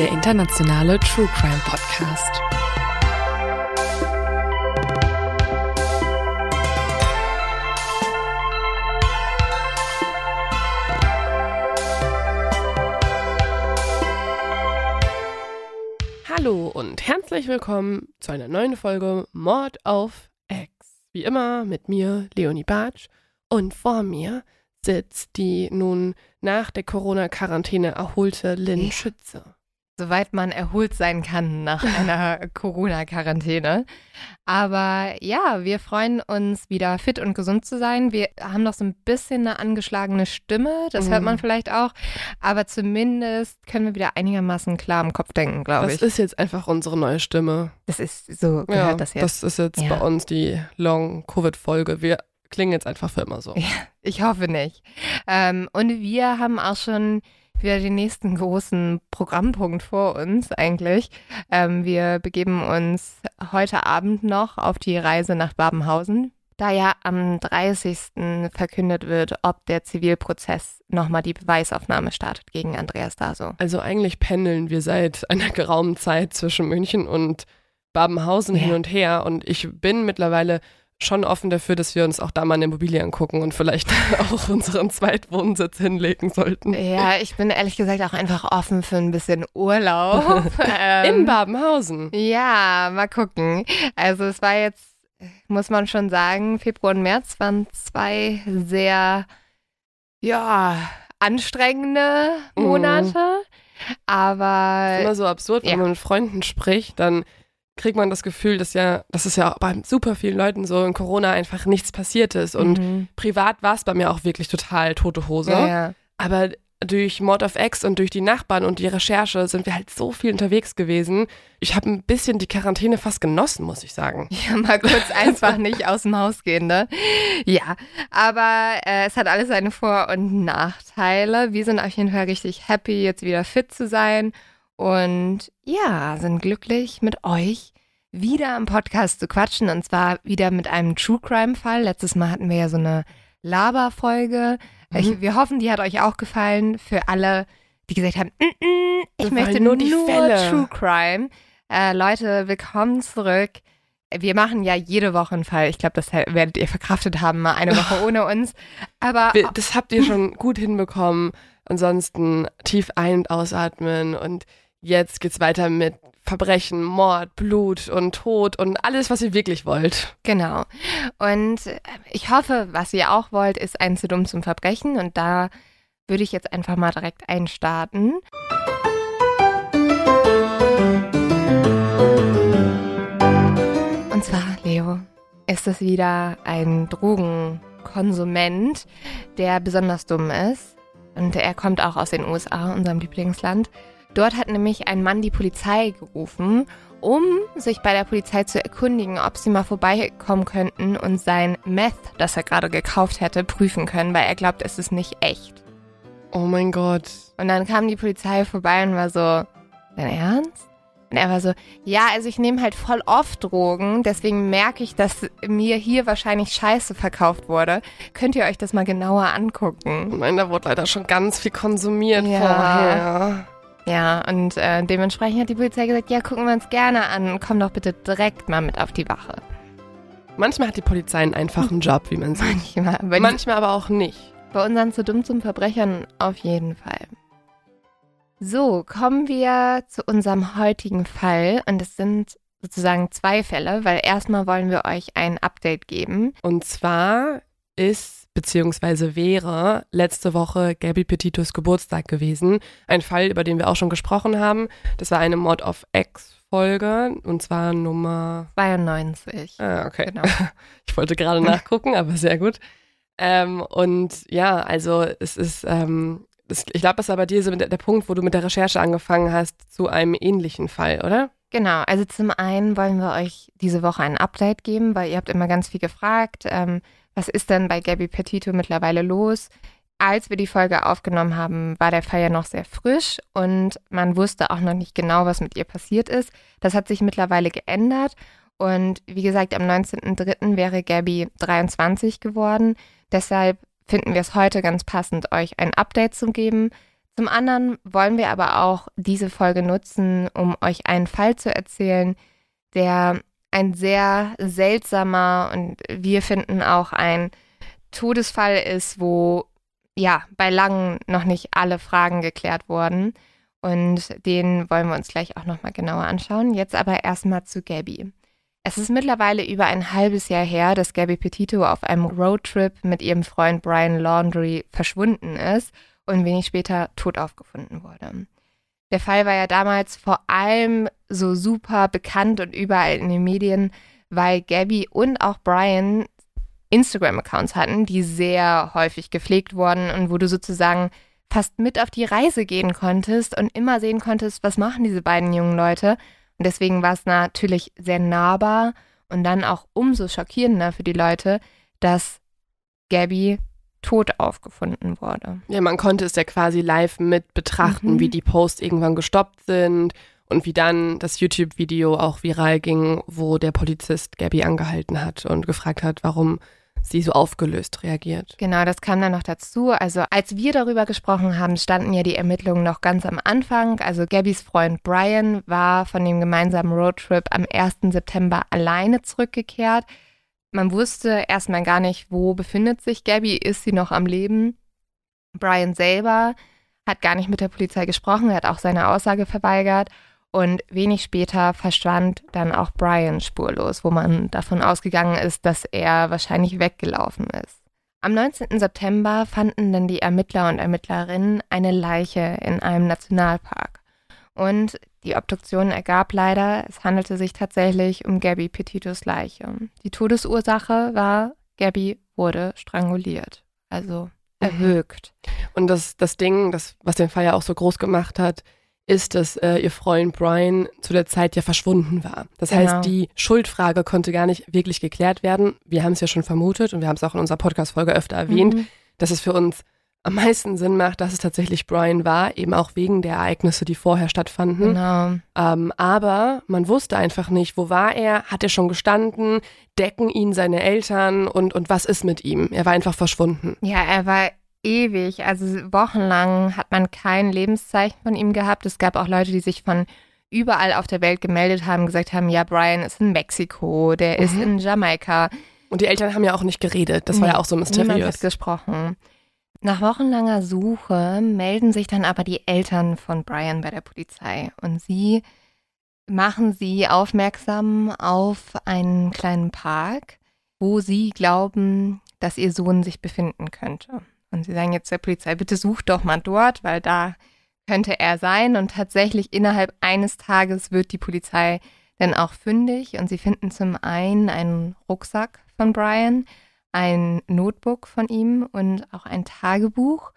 Der internationale True Crime Podcast. Hallo und herzlich willkommen zu einer neuen Folge Mord auf X. Wie immer mit mir, Leonie Bartsch. Und vor mir sitzt die nun nach der Corona-Quarantäne erholte Lynn. Schütze. Soweit man erholt sein kann nach einer Corona-Quarantäne. Aber ja, wir freuen uns wieder fit und gesund zu sein. Wir haben noch so ein bisschen eine angeschlagene Stimme, das hört Mhm. man vielleicht auch. Aber zumindest können wir wieder einigermaßen klar im Kopf denken, glaube Das ich. ist jetzt einfach unsere neue Stimme. das ist so, gehört das jetzt. das ist jetzt Ja. bei uns die Long-Covid-Folge. Wir klingen jetzt einfach für immer so. Ja. Ich hoffe nicht. Ähm, und wir haben auch schon wieder den nächsten großen Programmpunkt vor uns eigentlich. Ähm, wir begeben uns heute Abend noch auf die Reise nach Babenhausen, da ja am 30. verkündet wird, ob der Zivilprozess nochmal die Beweisaufnahme startet gegen Andreas Daso. Also eigentlich pendeln wir seit einer geraumen Zeit zwischen München und Babenhausen Ja. hin und her. Und ich bin mittlerweile schon offen dafür, dass wir uns auch da mal eine Immobilie angucken und vielleicht auch unseren Zweitwohnsitz hinlegen sollten. Ja, ich bin ehrlich gesagt auch einfach offen für ein bisschen Urlaub. Ähm, In Babenhausen. Ja, mal gucken. Also es war jetzt, muss man schon sagen, Februar und März waren zwei sehr, ja, anstrengende Mhm. Monate. Aber immer so absurd, wenn ja. man mit Freunden spricht, dann kriegt man das Gefühl, dass ja, dass es ja bei super vielen Leuten so in Corona einfach nichts passiert ist. Und Mhm. privat war es bei mir auch wirklich total tote Hose. ja, ja. Aber durch Mord of X und durch die Nachbarn und die Recherche sind wir halt so viel unterwegs gewesen. Ich habe ein bisschen die Quarantäne fast genossen, muss ich sagen. ja, mal kurz einfach nicht aus dem Haus gehen, ne? Ja, aber äh, es hat alles seine Vor- und Nachteile. Wir sind auf jeden Fall richtig happy, jetzt wieder fit zu sein und ja, sind glücklich mit euch wieder am Podcast zu quatschen und zwar wieder mit einem True Crime Fall. Letztes Mal hatten wir ja so eine Laberfolge. Mhm. wir hoffen, die hat euch auch gefallen. Für alle, die gesagt haben, "Mm, mm, ich Wir möchte nur, nur die Fälle." True Crime. Äh, Leute, willkommen zurück. Wir machen ja jede Woche einen Fall. Ich glaube, das werdet ihr verkraftet haben, mal eine Woche ohne uns. Aber Wir, das habt ihr schon gut hinbekommen. Ansonsten tief ein- und ausatmen und jetzt geht's weiter mit Verbrechen, Mord, Blut und Tod und alles, was ihr wirklich wollt. Genau. Und äh, ich hoffe, was ihr auch wollt, ist ein zu dumm zum Verbrechen. Und da würde ich jetzt einfach mal direkt einstarten. Und zwar, Leo, ist es wieder ein Drogenkonsument, der besonders dumm ist. Und er kommt auch aus den USA, unserem Lieblingsland. Dort hat nämlich ein Mann die Polizei gerufen, um sich bei der Polizei zu erkundigen, ob sie mal vorbeikommen könnten und sein Meth, das er gerade gekauft hätte, prüfen können, weil er glaubt, es ist nicht echt. Oh mein Gott. Und dann kam die Polizei vorbei und war so, dein Ernst? Und er war so, ja, also ich nehme halt voll oft Drogen, deswegen merke ich, dass mir hier wahrscheinlich Scheiße verkauft wurde. Könnt ihr euch das mal genauer angucken? Nein, da wurde leider schon ganz viel konsumiert Ja. vorher. Ja, und äh, dementsprechend hat die Polizei gesagt, ja, gucken wir uns gerne an, komm doch bitte direkt mal mit auf die Wache. Manchmal hat die Polizei einen einfachen Job, wie man sieht. Manchmal, Manchmal aber auch nicht. bei unseren zu dumm zum Verbrechern auf jeden Fall. So, kommen wir zu unserem heutigen Fall. Und es sind sozusagen zwei Fälle, weil erstmal wollen wir euch ein Update geben. Und zwar ist beziehungsweise wäre letzte Woche Gabby Petitos Geburtstag gewesen. Ein Fall, über den wir auch schon gesprochen haben. Das war eine Mod of X Folge und zwar Nummer 92. Ah, okay. Genau. Ich wollte gerade nachgucken, aber sehr gut. Ähm, und ja, also es ist, ähm, es, ich glaube, das war bei dir so der, der Punkt, wo du mit der Recherche angefangen hast zu einem ähnlichen Fall, oder? Genau, also zum einen wollen wir euch diese Woche ein Update geben, weil ihr habt immer ganz viel gefragt, ähm, was ist denn bei Gabby Petito mittlerweile los? Als wir die Folge aufgenommen haben, war der Fall ja noch sehr frisch und man wusste auch noch nicht genau, was mit ihr passiert ist. Das hat sich mittlerweile geändert und wie gesagt, am 19.03. wäre Gabby 23 geworden. Deshalb finden wir es heute ganz passend, euch ein Update zu geben. Zum anderen wollen wir aber auch diese Folge nutzen, um euch einen Fall zu erzählen, der ein sehr seltsamer und wir finden auch ein Todesfall ist, wo ja bei langem noch nicht alle Fragen geklärt wurden. Und den wollen wir uns gleich auch nochmal genauer anschauen. Jetzt aber erstmal zu Gabby. Es ist mittlerweile über ein halbes Jahr her, dass Gabby Petito auf einem Roadtrip mit ihrem Freund Brian Laundry verschwunden ist und wenig später tot aufgefunden wurde. Der Fall war ja damals vor allem so super bekannt und überall in den Medien, weil Gabby und auch Brian Instagram-Accounts hatten, die sehr häufig gepflegt wurden und wo du sozusagen fast mit auf die Reise gehen konntest und immer sehen konntest, was machen diese beiden jungen Leute. Und deswegen war es natürlich sehr nahbar und dann auch umso schockierender für die Leute, dass Gabby tot aufgefunden wurde. Ja, man konnte es ja quasi live mit betrachten, mhm. wie die Posts irgendwann gestoppt sind und wie dann das YouTube-Video auch viral ging, wo der Polizist Gabby angehalten hat und gefragt hat, warum sie so aufgelöst reagiert. Genau, das kam dann noch dazu. Also als wir darüber gesprochen haben, standen ja die Ermittlungen noch ganz am Anfang. Also Gabbys Freund Brian war von dem gemeinsamen Roadtrip am 1. September alleine zurückgekehrt. Man wusste erstmal gar nicht, wo befindet sich Gabby, ist sie noch am Leben. Brian selber hat gar nicht mit der Polizei gesprochen, er hat auch seine Aussage verweigert. Und wenig später verschwand dann auch Brian spurlos, wo man davon ausgegangen ist, dass er wahrscheinlich weggelaufen ist. Am 19. September fanden dann die Ermittler und Ermittlerinnen eine Leiche in einem Nationalpark. Und die Obduktion ergab leider, es handelte sich tatsächlich um Gabby Petitos Leiche. Die Todesursache war, Gabby wurde stranguliert, also mhm. erwürgt. Und das, das Ding, das, was den Fall ja auch so groß gemacht hat, ist, dass äh, ihr Freund Brian zu der Zeit ja verschwunden war. Das genau. heißt, die Schuldfrage konnte gar nicht wirklich geklärt werden. Wir haben es ja schon vermutet und wir haben es auch in unserer Podcast-Folge öfter erwähnt, mhm. dass es für uns am meisten Sinn macht, dass es tatsächlich Brian war, eben auch wegen der Ereignisse, die vorher stattfanden. Genau. Ähm, aber man wusste einfach nicht, wo war er, hat er schon gestanden, decken ihn seine Eltern und, und was ist mit ihm? Er war einfach verschwunden. Ja, er war ewig, also wochenlang hat man kein Lebenszeichen von ihm gehabt. Es gab auch Leute, die sich von überall auf der Welt gemeldet haben, gesagt haben, ja, Brian ist in Mexiko, der mhm. ist in Jamaika. Und die Eltern haben ja auch nicht geredet, das war ja auch so mysteriös. Niemand hat gesprochen. Nach wochenlanger Suche melden sich dann aber die Eltern von Brian bei der Polizei und sie machen sie aufmerksam auf einen kleinen Park, wo sie glauben, dass ihr Sohn sich befinden könnte. Und sie sagen jetzt der Polizei, bitte sucht doch mal dort, weil da könnte er sein. Und tatsächlich innerhalb eines Tages wird die Polizei dann auch fündig und sie finden zum einen einen Rucksack von Brian, ein Notebook von ihm und auch ein Tagebuch.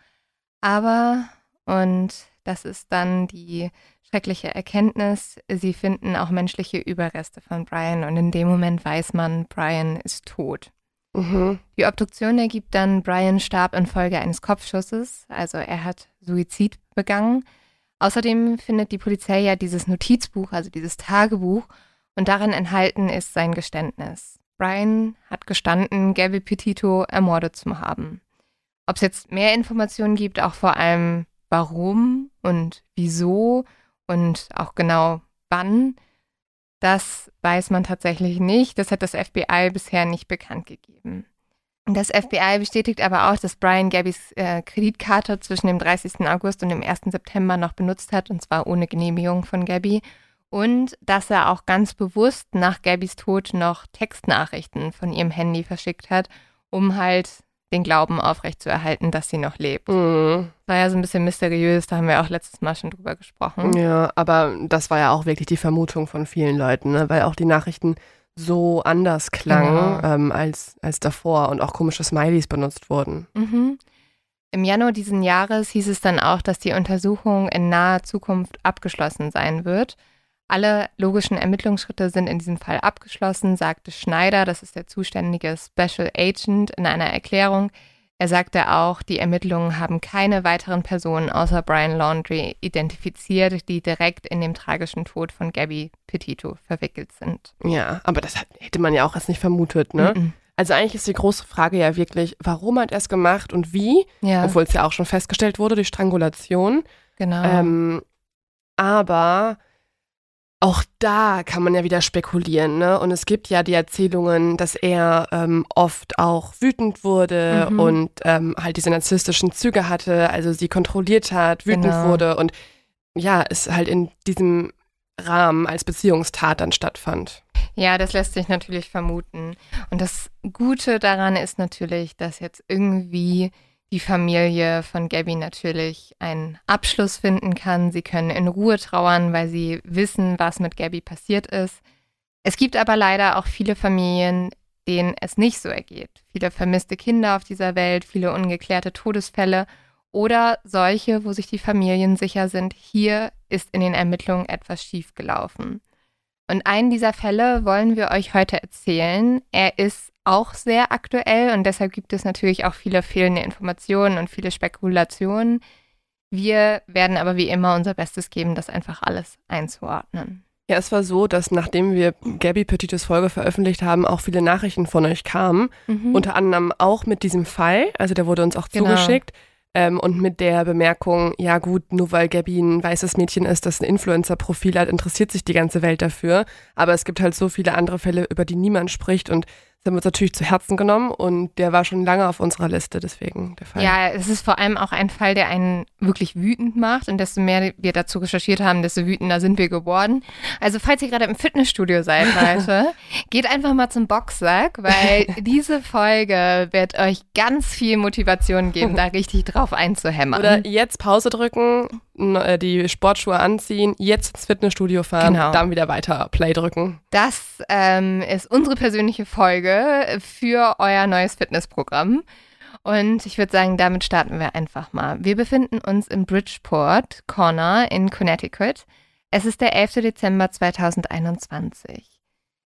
Aber, und das ist dann die schreckliche Erkenntnis, sie finden auch menschliche Überreste von Brian und in dem Moment weiß man, Brian ist tot. Mhm. Die Obduktion ergibt dann, Brian starb infolge eines Kopfschusses, also er hat Suizid begangen. Außerdem findet die Polizei ja dieses Notizbuch, also dieses Tagebuch, und darin enthalten ist sein Geständnis. Brian hat gestanden, Gabby Petito ermordet zu haben. Ob es jetzt mehr Informationen gibt, auch vor allem warum und wieso und auch genau wann, das weiß man tatsächlich nicht. Das hat das FBI bisher nicht bekannt gegeben. Das FBI bestätigt aber auch, dass Brian Gabbys äh, Kreditkarte zwischen dem 30. August und dem 1. September noch benutzt hat, und zwar ohne Genehmigung von Gabby. Und dass er auch ganz bewusst nach Gabbys Tod noch Textnachrichten von ihrem Handy verschickt hat, um halt den Glauben aufrechtzuerhalten, dass sie noch lebt. Mhm. War ja so ein bisschen mysteriös, da haben wir auch letztes Mal schon drüber gesprochen. Ja, aber das war ja auch wirklich die Vermutung von vielen Leuten, ne? weil auch die Nachrichten so anders klangen Genau. ähm, als, als davor und auch komische Smileys benutzt wurden. Mhm. Im Januar diesen Jahres hieß es dann auch, dass die Untersuchung in naher Zukunft abgeschlossen sein wird. Alle logischen Ermittlungsschritte sind in diesem Fall abgeschlossen, sagte Schneider, das ist der zuständige Special Agent, in einer Erklärung. Er sagte auch, die Ermittlungen haben keine weiteren Personen außer Brian Laundrie identifiziert, die direkt in dem tragischen Tod von Gabby Petito verwickelt sind. Ja, aber das hätte man ja auch erst nicht vermutet, ne? Mhm. Also eigentlich ist die große Frage ja wirklich, warum hat er es gemacht und wie? Ja, Obwohl es ja auch schon festgestellt wurde, die Strangulation. genau. Ähm, aber auch da kann man ja wieder spekulieren, ne? Und es gibt ja die Erzählungen, dass er ähm, oft auch wütend wurde Mhm. und ähm, halt diese narzisstischen Züge hatte, also sie kontrolliert hat, wütend Genau. wurde und ja, es halt in diesem Rahmen als Beziehungstat dann stattfand. Ja, das lässt sich natürlich vermuten. Und das Gute daran ist natürlich, dass jetzt irgendwie die Familie von Gabby natürlich einen Abschluss finden kann. Sie können in Ruhe trauern, weil sie wissen, was mit Gabby passiert ist. Es gibt aber leider auch viele Familien, denen es nicht so ergeht. Viele vermisste Kinder auf dieser Welt, viele ungeklärte Todesfälle oder solche, wo sich die Familien sicher sind, hier ist in den Ermittlungen etwas schiefgelaufen. Und einen dieser Fälle wollen wir euch heute erzählen. Er ist auch sehr aktuell und deshalb gibt es natürlich auch viele fehlende Informationen und viele Spekulationen. Wir werden aber wie immer unser Bestes geben, das einfach alles einzuordnen. Ja, es war so, dass nachdem wir Gabby Petites Folge veröffentlicht haben, auch viele Nachrichten von euch kamen. Mhm. Unter anderem auch mit diesem Fall, also der wurde uns auch Genau. zugeschickt. Ähm, und mit der Bemerkung, ja gut, nur weil Gabby ein weißes Mädchen ist, das ein Influencer-Profil hat, interessiert sich die ganze Welt dafür. Aber es gibt halt so viele andere Fälle, über die niemand spricht und das haben wir uns natürlich zu Herzen genommen und der war schon lange auf unserer Liste, deswegen der Fall. Ja, es ist vor allem auch ein Fall, der einen wirklich wütend macht. Und desto mehr wir dazu recherchiert haben, desto wütender sind wir geworden. Also, falls ihr gerade im Fitnessstudio seid heute, geht einfach mal zum Boxsack, weil diese Folge wird euch ganz viel Motivation geben, da richtig drauf einzuhämmern. Oder jetzt Pause drücken, die Sportschuhe anziehen, jetzt ins Fitnessstudio fahren, Genau. dann wieder weiter Play drücken. Das ähm, ist unsere persönliche Folge für euer neues Fitnessprogramm. Und ich würde sagen, damit starten wir einfach mal. Wir befinden uns in Bridgeport Corner in Connecticut. Es ist der 11. Dezember 2021.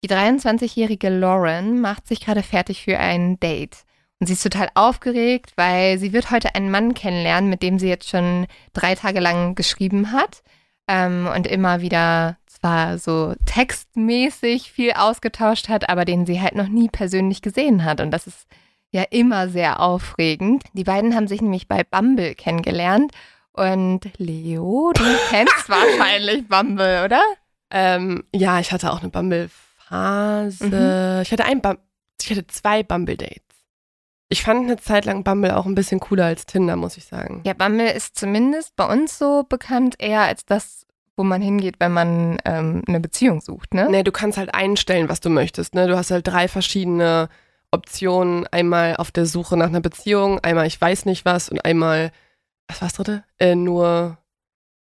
Die 23-jährige Lauren macht sich gerade fertig für ein Date. Und sie ist total aufgeregt, weil sie wird heute einen Mann kennenlernen, mit dem sie jetzt schon drei Tage lang geschrieben hat ähm, und immer wieder zwar so textmäßig viel ausgetauscht hat, aber den sie halt noch nie persönlich gesehen hat. Und das ist ja immer sehr aufregend. Die beiden haben sich nämlich bei Bumble kennengelernt. Und Leo, du kennst wahrscheinlich Bumble, oder? Ähm, ja, ich hatte auch eine Bumble-Phase. Ich hatte ein Bum ich hatte zwei Bumble-Dates. Ich fand eine Zeit lang Bumble auch ein bisschen cooler als Tinder, muss ich sagen. Ja, Bumble ist zumindest bei uns so bekannt eher als das, wo man hingeht, wenn man ähm, eine Beziehung sucht, ne? Nee, du kannst halt einstellen, was du möchtest. Ne? Du hast halt drei verschiedene Optionen. Einmal auf der Suche nach einer Beziehung, einmal ich weiß nicht was und einmal, was war's dritte? Äh, nur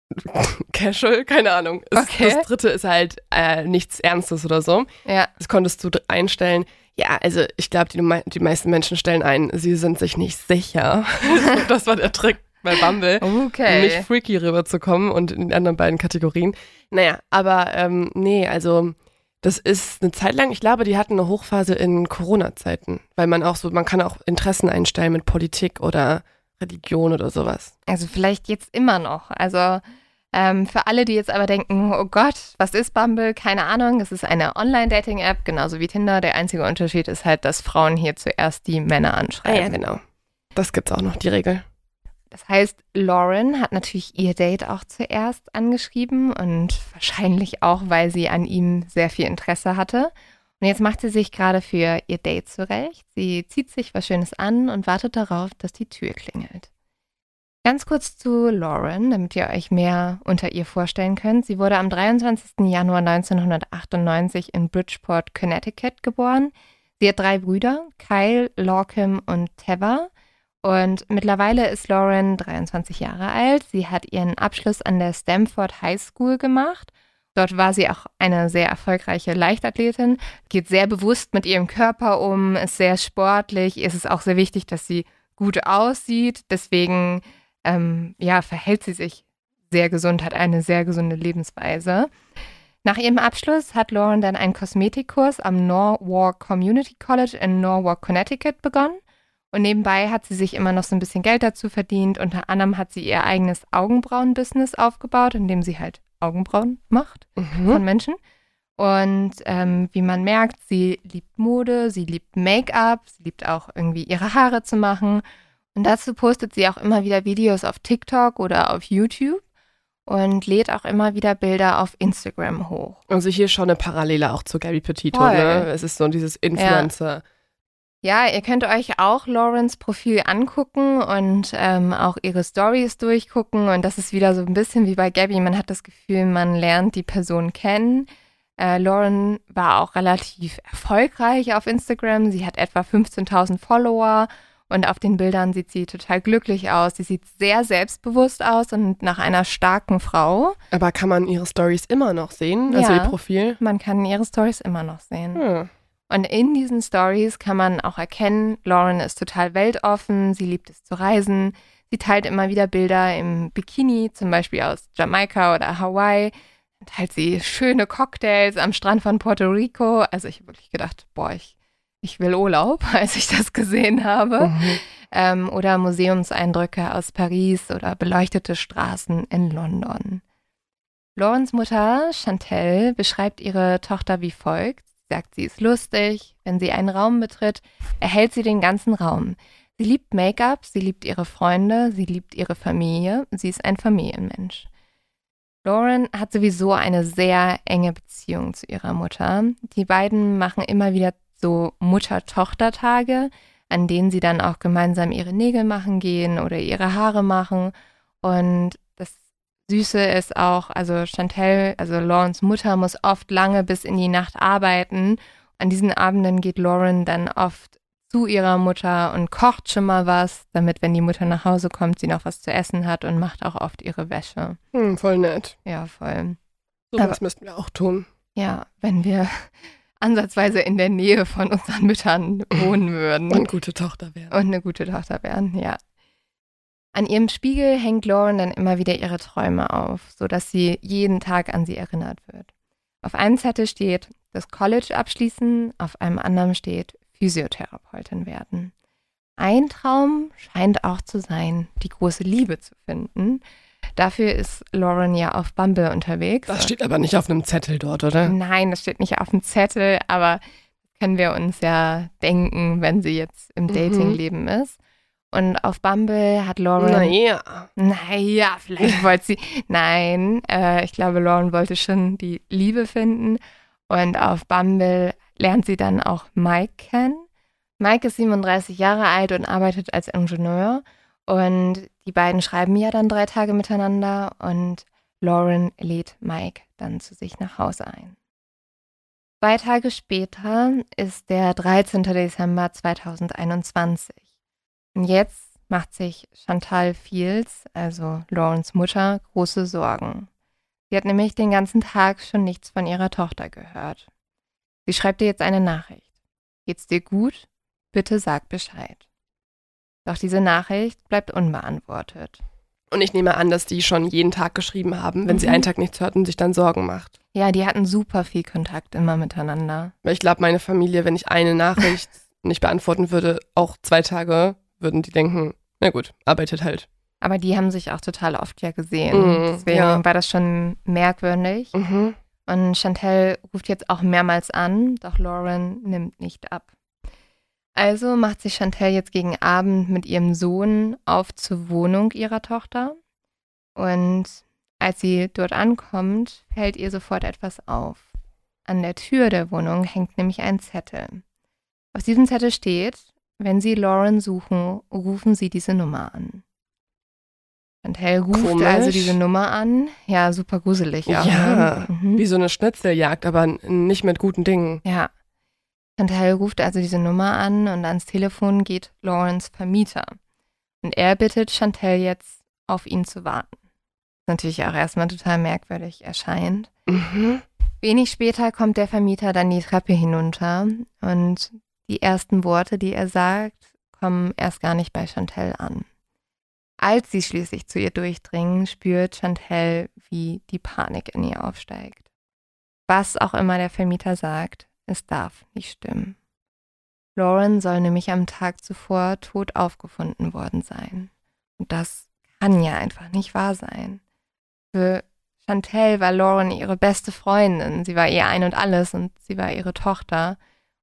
casual, keine Ahnung. Okay. Das dritte ist halt äh, nichts Ernstes oder so. Ja. Das konntest du einstellen. Ja, also ich glaube, die, die meisten Menschen stellen ein, sie sind sich nicht sicher. das war der Trick bei Bumble. Um Okay. nicht freaky rüberzukommen und in den anderen beiden Kategorien. Naja, aber ähm, nee, also das ist eine Zeit lang, ich glaube, die hatten eine Hochphase in Corona-Zeiten, weil man auch so, man kann auch Interessen einstellen mit Politik oder Religion oder sowas. Also vielleicht jetzt immer noch. Also ähm, für alle, die jetzt aber denken, oh Gott, was ist Bumble? Keine Ahnung. Es ist eine Online-Dating-App, genauso wie Tinder. Der einzige Unterschied ist halt, dass Frauen hier zuerst die Männer Ah anschreiben. ja, genau. Das gibt's auch noch, die Regel. Das heißt, Lauren hat natürlich ihr Date auch zuerst angeschrieben und wahrscheinlich auch, weil sie an ihm sehr viel Interesse hatte. Und jetzt macht sie sich gerade für ihr Date zurecht. Sie zieht sich was Schönes an und wartet darauf, dass die Tür klingelt. Ganz kurz zu Lauren, damit ihr euch mehr unter ihr vorstellen könnt. Sie wurde am 23. Januar 1998 in Bridgeport, Connecticut geboren. Sie hat drei Brüder, Kyle, Lorcam und Teva. Und mittlerweile ist Lauren 23 Jahre alt. Sie hat ihren Abschluss an der Stanford High School gemacht. Dort war sie auch eine sehr erfolgreiche Leichtathletin, geht sehr bewusst mit ihrem Körper um, ist sehr sportlich. Es ist auch sehr wichtig, dass sie gut aussieht. Deswegen ähm, ja, verhält sie sich sehr gesund, hat eine sehr gesunde Lebensweise. Nach ihrem Abschluss hat Lauren dann einen Kosmetikkurs am Norwalk Community College in Norwalk, Connecticut begonnen. Und nebenbei hat sie sich immer noch so ein bisschen Geld dazu verdient. Unter anderem hat sie ihr eigenes Augenbrauen-Business aufgebaut, in dem sie halt Augenbrauen macht mhm. von Menschen. Und ähm, wie man merkt, sie liebt Mode, sie liebt Make-up, sie liebt auch irgendwie ihre Haare zu machen. Und dazu postet sie auch immer wieder Videos auf TikTok oder auf YouTube und lädt auch immer wieder Bilder auf Instagram hoch. Also hier schon eine Parallele auch zu Gabby Petito, Voll. ne? Es ist so dieses Influencer. Ja. Ja, ihr könnt euch auch Laurens Profil angucken und ähm, auch ihre Stories durchgucken. Und das ist wieder so ein bisschen wie bei Gabby. Man hat das Gefühl, man lernt die Person kennen. Äh, Lauren war auch relativ erfolgreich auf Instagram. Sie hat etwa 15.000 Follower und auf den Bildern sieht sie total glücklich aus. Sie sieht sehr selbstbewusst aus und nach einer starken Frau. Aber kann man ihre Stories immer noch sehen? Also ja, ihr Profil? Man kann ihre Stories immer noch sehen. Hm. Und in diesen Stories kann man auch erkennen, Lauren ist total weltoffen, sie liebt es zu reisen, sie teilt immer wieder Bilder im Bikini, zum Beispiel aus Jamaika oder Hawaii, teilt sie schöne Cocktails am Strand von Puerto Rico. Also ich habe wirklich gedacht, boah, ich, ich will Urlaub, als ich das gesehen habe. Mhm. Ähm, oder Museumseindrücke aus Paris oder beleuchtete Straßen in London. Laurens Mutter Chantel beschreibt ihre Tochter wie folgt sagt, sie ist lustig. Wenn sie einen Raum betritt, erhält sie den ganzen Raum. Sie liebt Make-up, sie liebt ihre Freunde, sie liebt ihre Familie. Sie ist ein Familienmensch. Lauren hat sowieso eine sehr enge Beziehung zu ihrer Mutter. Die beiden machen immer wieder so Mutter-Tochter-Tage, an denen sie dann auch gemeinsam ihre Nägel machen gehen oder ihre Haare machen. Und Süße ist auch, also Chantel, also Laurens Mutter, muss oft lange bis in die Nacht arbeiten. An diesen Abenden geht Lauren dann oft zu ihrer Mutter und kocht schon mal was, damit, wenn die Mutter nach Hause kommt, sie noch was zu essen hat und macht auch oft ihre Wäsche. Hm, voll nett. Ja, voll. So was müssten wir auch tun. Ja, wenn wir ansatzweise in der Nähe von unseren Müttern wohnen würden. Und gute Tochter werden. Und eine gute Tochter werden, ja. An ihrem Spiegel hängt Lauren dann immer wieder ihre Träume auf, sodass sie jeden Tag an sie erinnert wird. Auf einem Zettel steht das College abschließen, auf einem anderen steht Physiotherapeutin werden. Ein Traum scheint auch zu sein, die große Liebe zu finden. Dafür ist Lauren ja auf Bumble unterwegs. Das steht aber nicht auf einem Zettel dort, oder? Nein, das steht nicht auf dem Zettel, aber können wir uns ja denken, wenn sie jetzt im mhm. Datingleben ist. Und auf Bumble hat Lauren. Naja. Naja, vielleicht wollte sie. Nein, äh, ich glaube, Lauren wollte schon die Liebe finden. Und auf Bumble lernt sie dann auch Mike kennen. Mike ist 37 Jahre alt und arbeitet als Ingenieur. Und die beiden schreiben ja dann drei Tage miteinander. Und Lauren lädt Mike dann zu sich nach Hause ein. Zwei Tage später ist der 13. Dezember 2021. Und jetzt macht sich Chantal Fields, also Laurens Mutter, große Sorgen. Sie hat nämlich den ganzen Tag schon nichts von ihrer Tochter gehört. Sie schreibt dir jetzt eine Nachricht. Geht's dir gut? Bitte sag Bescheid. Doch diese Nachricht bleibt unbeantwortet. Und ich nehme an, dass die schon jeden Tag geschrieben haben, wenn mhm. sie einen Tag nichts hört und sich dann Sorgen macht. Ja, die hatten super viel Kontakt immer miteinander. Ich glaube, meine Familie, wenn ich eine Nachricht nicht beantworten würde, auch zwei Tage würden die denken, na gut, arbeitet halt. Aber die haben sich auch total oft ja gesehen. Mhm, Deswegen ja. war das schon merkwürdig. Mhm. Und Chantel ruft jetzt auch mehrmals an, doch Lauren nimmt nicht ab. Also macht sich Chantel jetzt gegen Abend mit ihrem Sohn auf zur Wohnung ihrer Tochter. Und als sie dort ankommt, fällt ihr sofort etwas auf. An der Tür der Wohnung hängt nämlich ein Zettel. Auf diesem Zettel steht, wenn Sie Lauren suchen, rufen Sie diese Nummer an. Chantel ruft Komisch. also diese Nummer an. Ja, super gruselig. Auch, Ja, ne? Mhm. wie so eine Schnitzeljagd, aber nicht mit guten Dingen. Ja. Chantal ruft also diese Nummer an und ans Telefon geht Lawrence Vermieter. Und er bittet Chantal jetzt, auf ihn zu warten. Was natürlich auch erstmal total merkwürdig erscheint. Mhm. Wenig später kommt der Vermieter dann die Treppe hinunter und die ersten Worte, die er sagt, kommen erst gar nicht bei Chantal an. Als sie schließlich zu ihr durchdringen, spürt Chantal, wie die Panik in ihr aufsteigt. Was auch immer der Vermieter sagt, es darf nicht stimmen. Lauren soll nämlich am Tag zuvor tot aufgefunden worden sein. Und das kann ja einfach nicht wahr sein. Für Chantel war Lauren ihre beste Freundin. Sie war ihr ein und alles und sie war ihre Tochter.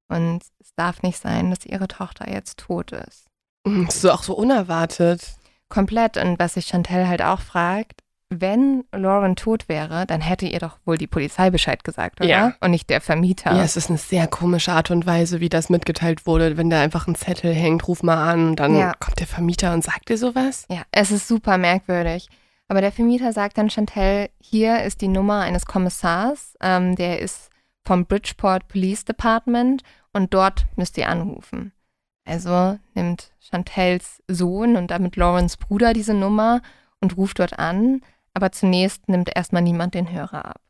Und es darf nicht sein, dass ihre Tochter jetzt tot ist. Das ist auch so unerwartet. Komplett. Und was sich Chantel halt auch fragt, wenn Lauren tot wäre, dann hätte ihr doch wohl die Polizei Bescheid gesagt, oder? Ja. Und nicht der Vermieter. Ja, es ist eine sehr komische Art und Weise, wie das mitgeteilt wurde. Wenn da einfach ein Zettel hängt, ruf mal an dann Ja. kommt der Vermieter und sagt dir sowas. Ja, es ist super merkwürdig. Aber der Vermieter sagt dann Chantel, hier ist die Nummer eines Kommissars, ähm, der ist vom Bridgeport Police Department und dort müsst ihr anrufen. Also nimmt Chantels Sohn und damit Lawrence Bruder diese Nummer und ruft dort an, aber zunächst nimmt erstmal niemand den Hörer ab.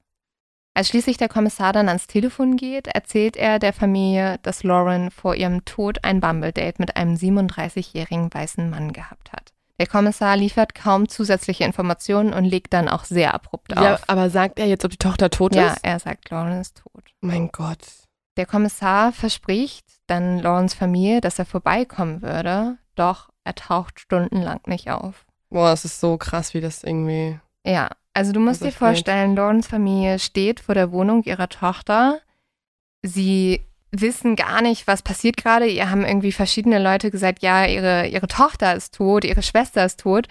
Als schließlich der Kommissar dann ans Telefon geht, erzählt er der Familie, dass Lauren vor ihrem Tod ein Bumble-Date mit einem 37-jährigen weißen Mann gehabt hat. Der Kommissar liefert kaum zusätzliche Informationen und legt dann auch sehr abrupt Ja, auf. aber sagt er jetzt, ob die Tochter tot Ja, ist? er sagt, Lauren ist tot. Mein Gott. Der Kommissar verspricht dann Laurens Familie, dass er vorbeikommen würde, doch er taucht stundenlang nicht auf. Boah, es ist so krass, wie das irgendwie. Ja, also du musst Also dir vorstellen, Laurens Familie steht vor der Wohnung ihrer Tochter. Sie wissen gar nicht, was passiert gerade. Ihr haben irgendwie verschiedene Leute gesagt, ja, ihre, ihre Tochter ist tot, ihre Schwester ist tot,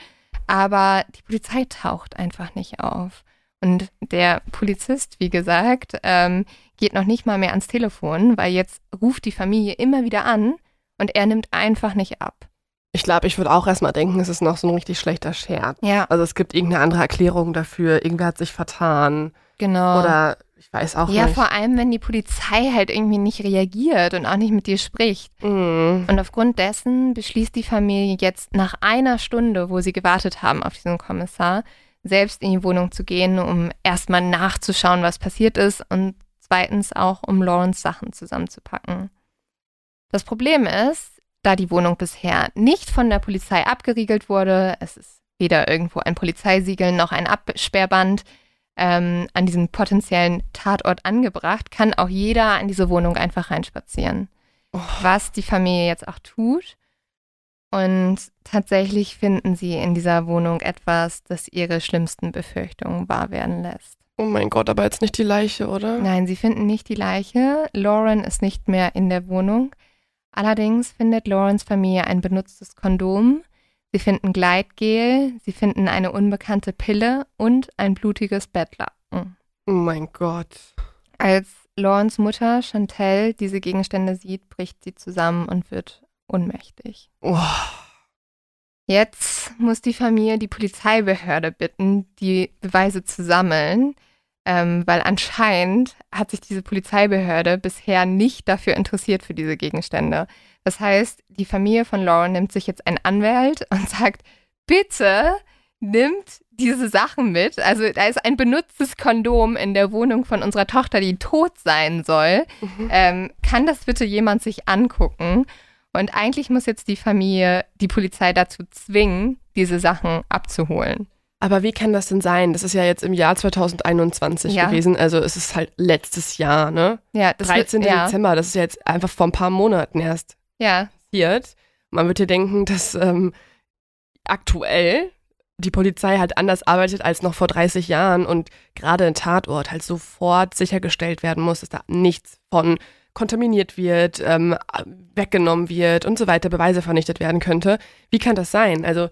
aber die Polizei taucht einfach nicht auf. Und der Polizist, wie gesagt, ähm, geht noch nicht mal mehr ans Telefon, weil jetzt ruft die Familie immer wieder an und er nimmt einfach nicht ab. Ich glaube, ich würde auch erstmal denken, es ist noch so ein richtig schlechter Scherz. Ja, Also es gibt irgendeine andere Erklärung dafür. Irgendwer hat sich vertan. genau. Oder ich weiß auch Ja, nicht. vor allem, wenn die Polizei halt irgendwie nicht reagiert und auch nicht mit dir spricht. Mhm. Und aufgrund dessen beschließt die Familie jetzt nach einer Stunde, wo sie gewartet haben auf diesen Kommissar, selbst in die Wohnung zu gehen, um erstmal nachzuschauen, was passiert ist und zweitens auch, um Lawrence Sachen zusammenzupacken. Das Problem ist, da die Wohnung bisher nicht von der Polizei abgeriegelt wurde, es ist weder irgendwo ein Polizeisiegel noch ein Absperrband ähm, an diesem potenziellen Tatort angebracht, kann auch jeder an diese Wohnung einfach reinspazieren. Oh. Was die Familie jetzt auch tut. Und tatsächlich finden sie in dieser Wohnung etwas, das ihre schlimmsten Befürchtungen wahr werden lässt. Oh mein Gott, aber jetzt nicht die Leiche, oder? Nein, sie finden nicht die Leiche. Lauren ist nicht mehr in der Wohnung. Allerdings findet Laurens Familie ein benutztes Kondom. Sie finden Gleitgel, sie finden eine unbekannte Pille und ein blutiges Bettlaken. Oh mein Gott. Als Laurens Mutter Chantel diese Gegenstände sieht, bricht sie zusammen und wird ohnmächtig. Oh. Jetzt muss die Familie die Polizeibehörde bitten, die Beweise zu sammeln, ähm, weil anscheinend hat sich diese Polizeibehörde bisher nicht dafür interessiert für diese Gegenstände. Das heißt, die Familie von Lauren nimmt sich jetzt einen Anwalt und sagt, bitte nimmt diese Sachen mit. Also da ist ein benutztes Kondom in der Wohnung von unserer Tochter, die tot sein soll. Mhm. Ähm, kann das bitte jemand sich angucken? Und eigentlich muss jetzt die Familie die Polizei dazu zwingen, diese Sachen abzuholen. Aber wie kann das denn sein? Das ist ja jetzt im Jahr 2021 Ja. gewesen. Also es ist halt letztes Jahr, ne? Ja, das 13. Wird, ja, Dezember, das ist ja jetzt einfach vor ein paar Monaten erst ja, passiert. Man würde denken, dass ähm, aktuell die Polizei halt anders arbeitet als noch vor 30 Jahren und gerade ein Tatort halt sofort sichergestellt werden muss, dass da nichts von kontaminiert wird, ähm, weggenommen wird und so weiter, Beweise vernichtet werden könnte. Wie kann das sein? Also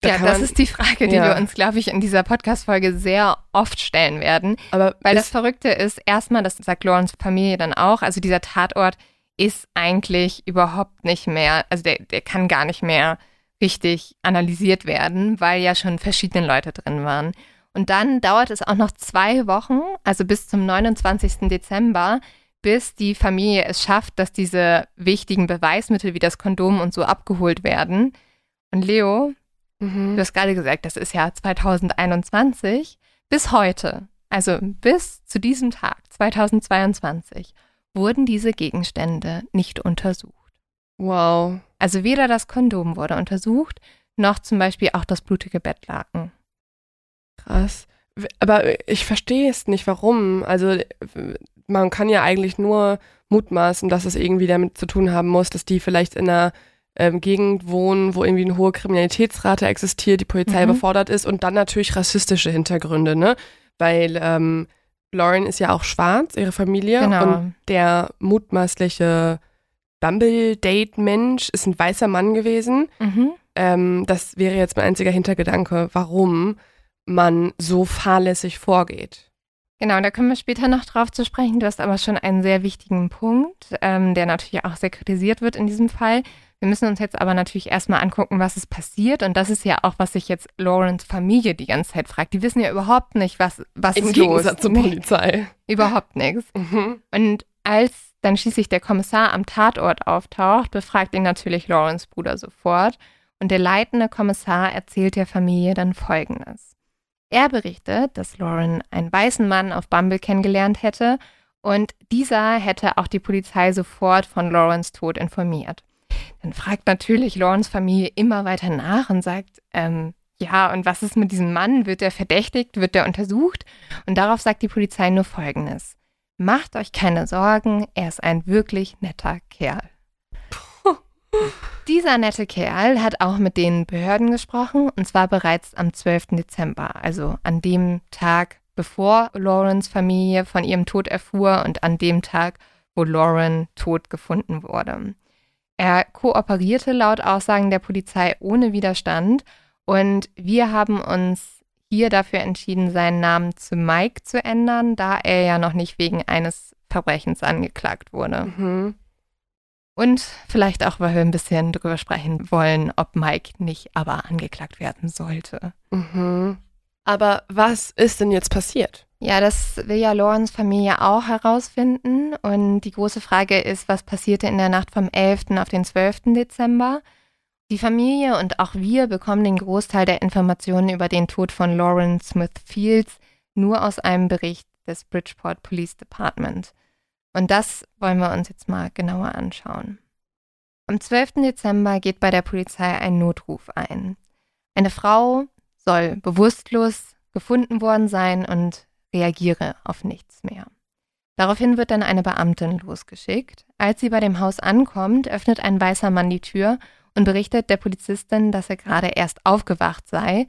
Da ja, das man, ist die Frage, die ja. wir uns, glaube ich, in dieser Podcast-Folge sehr oft stellen werden. Aber Weil das Verrückte ist, erstmal, das sagt Lawrence Familie dann auch, also dieser Tatort ist eigentlich überhaupt nicht mehr, also der, der kann gar nicht mehr richtig analysiert werden, weil ja schon verschiedene Leute drin waren. Und dann dauert es auch noch zwei Wochen, also bis zum 29. Dezember, bis die Familie es schafft, dass diese wichtigen Beweismittel wie das Kondom und so abgeholt werden. Und Leo, mhm. du hast gerade gesagt, das ist ja 2021, bis heute, also bis zu diesem Tag, 2022, wurden diese Gegenstände nicht untersucht. Wow. Also weder das Kondom wurde untersucht, noch zum Beispiel auch das blutige Bettlaken. Krass. Aber ich verstehe es nicht, warum. Also man kann ja eigentlich nur mutmaßen, dass es irgendwie damit zu tun haben muss, dass die vielleicht in einer ähm, Gegend wohnen, wo irgendwie eine hohe Kriminalitätsrate existiert, die Polizei mhm. überfordert ist und dann natürlich rassistische Hintergründe, ne? Weil ähm, Lauren ist ja auch schwarz, ihre Familie, genau. und der mutmaßliche Bumble-Date-Mensch ist ein weißer Mann gewesen. Mhm. Ähm, das wäre jetzt mein einziger Hintergedanke, warum man so fahrlässig vorgeht. Genau, da kommen wir später noch drauf zu sprechen. Du hast aber schon einen sehr wichtigen Punkt, ähm, der natürlich auch sehr kritisiert wird in diesem Fall. Wir müssen uns jetzt aber natürlich erstmal angucken, was ist passiert. Und das ist ja auch, was sich jetzt Lawrence Familie die ganze Zeit fragt. Die wissen ja überhaupt nicht, was, was Im ist Gegensatz los. zur Polizei. überhaupt nichts. Mhm. Und als dann schließlich der Kommissar am Tatort auftaucht, befragt ihn natürlich Lawrence Bruder sofort. Und der leitende Kommissar erzählt der Familie dann Folgendes. Er berichtet, dass Lauren einen weißen Mann auf Bumble kennengelernt hätte und dieser hätte auch die Polizei sofort von Laurens Tod informiert. Dann fragt natürlich Laurens Familie immer weiter nach und sagt, ähm, ja, und was ist mit diesem Mann? Wird er verdächtigt? Wird er untersucht? Und darauf sagt die Polizei nur Folgendes. Macht euch keine Sorgen, er ist ein wirklich netter Kerl. Dieser nette Kerl hat auch mit den Behörden gesprochen und zwar bereits am 12. Dezember, also an dem Tag, bevor Laurens Familie von ihrem Tod erfuhr und an dem Tag, wo Lauren tot gefunden wurde. Er kooperierte laut Aussagen der Polizei ohne Widerstand und wir haben uns hier dafür entschieden, seinen Namen zu Mike zu ändern, da er ja noch nicht wegen eines Verbrechens angeklagt wurde. Mhm. Und vielleicht auch, weil wir ein bisschen drüber sprechen wollen, ob Mike nicht aber angeklagt werden sollte. Mhm. Aber was ist denn jetzt passiert? Ja, das will ja Lawrence Familie auch herausfinden. Und die große Frage ist, was passierte in der Nacht vom 11. auf den 12. Dezember? Die Familie und auch wir bekommen den Großteil der Informationen über den Tod von Lauren Smith Fields nur aus einem Bericht des Bridgeport Police Department. Und das wollen wir uns jetzt mal genauer anschauen. Am 12. Dezember geht bei der Polizei ein Notruf ein. Eine Frau soll bewusstlos gefunden worden sein und reagiere auf nichts mehr. Daraufhin wird dann eine Beamtin losgeschickt. Als sie bei dem Haus ankommt, öffnet ein weißer Mann die Tür und berichtet der Polizistin, dass er gerade erst aufgewacht sei.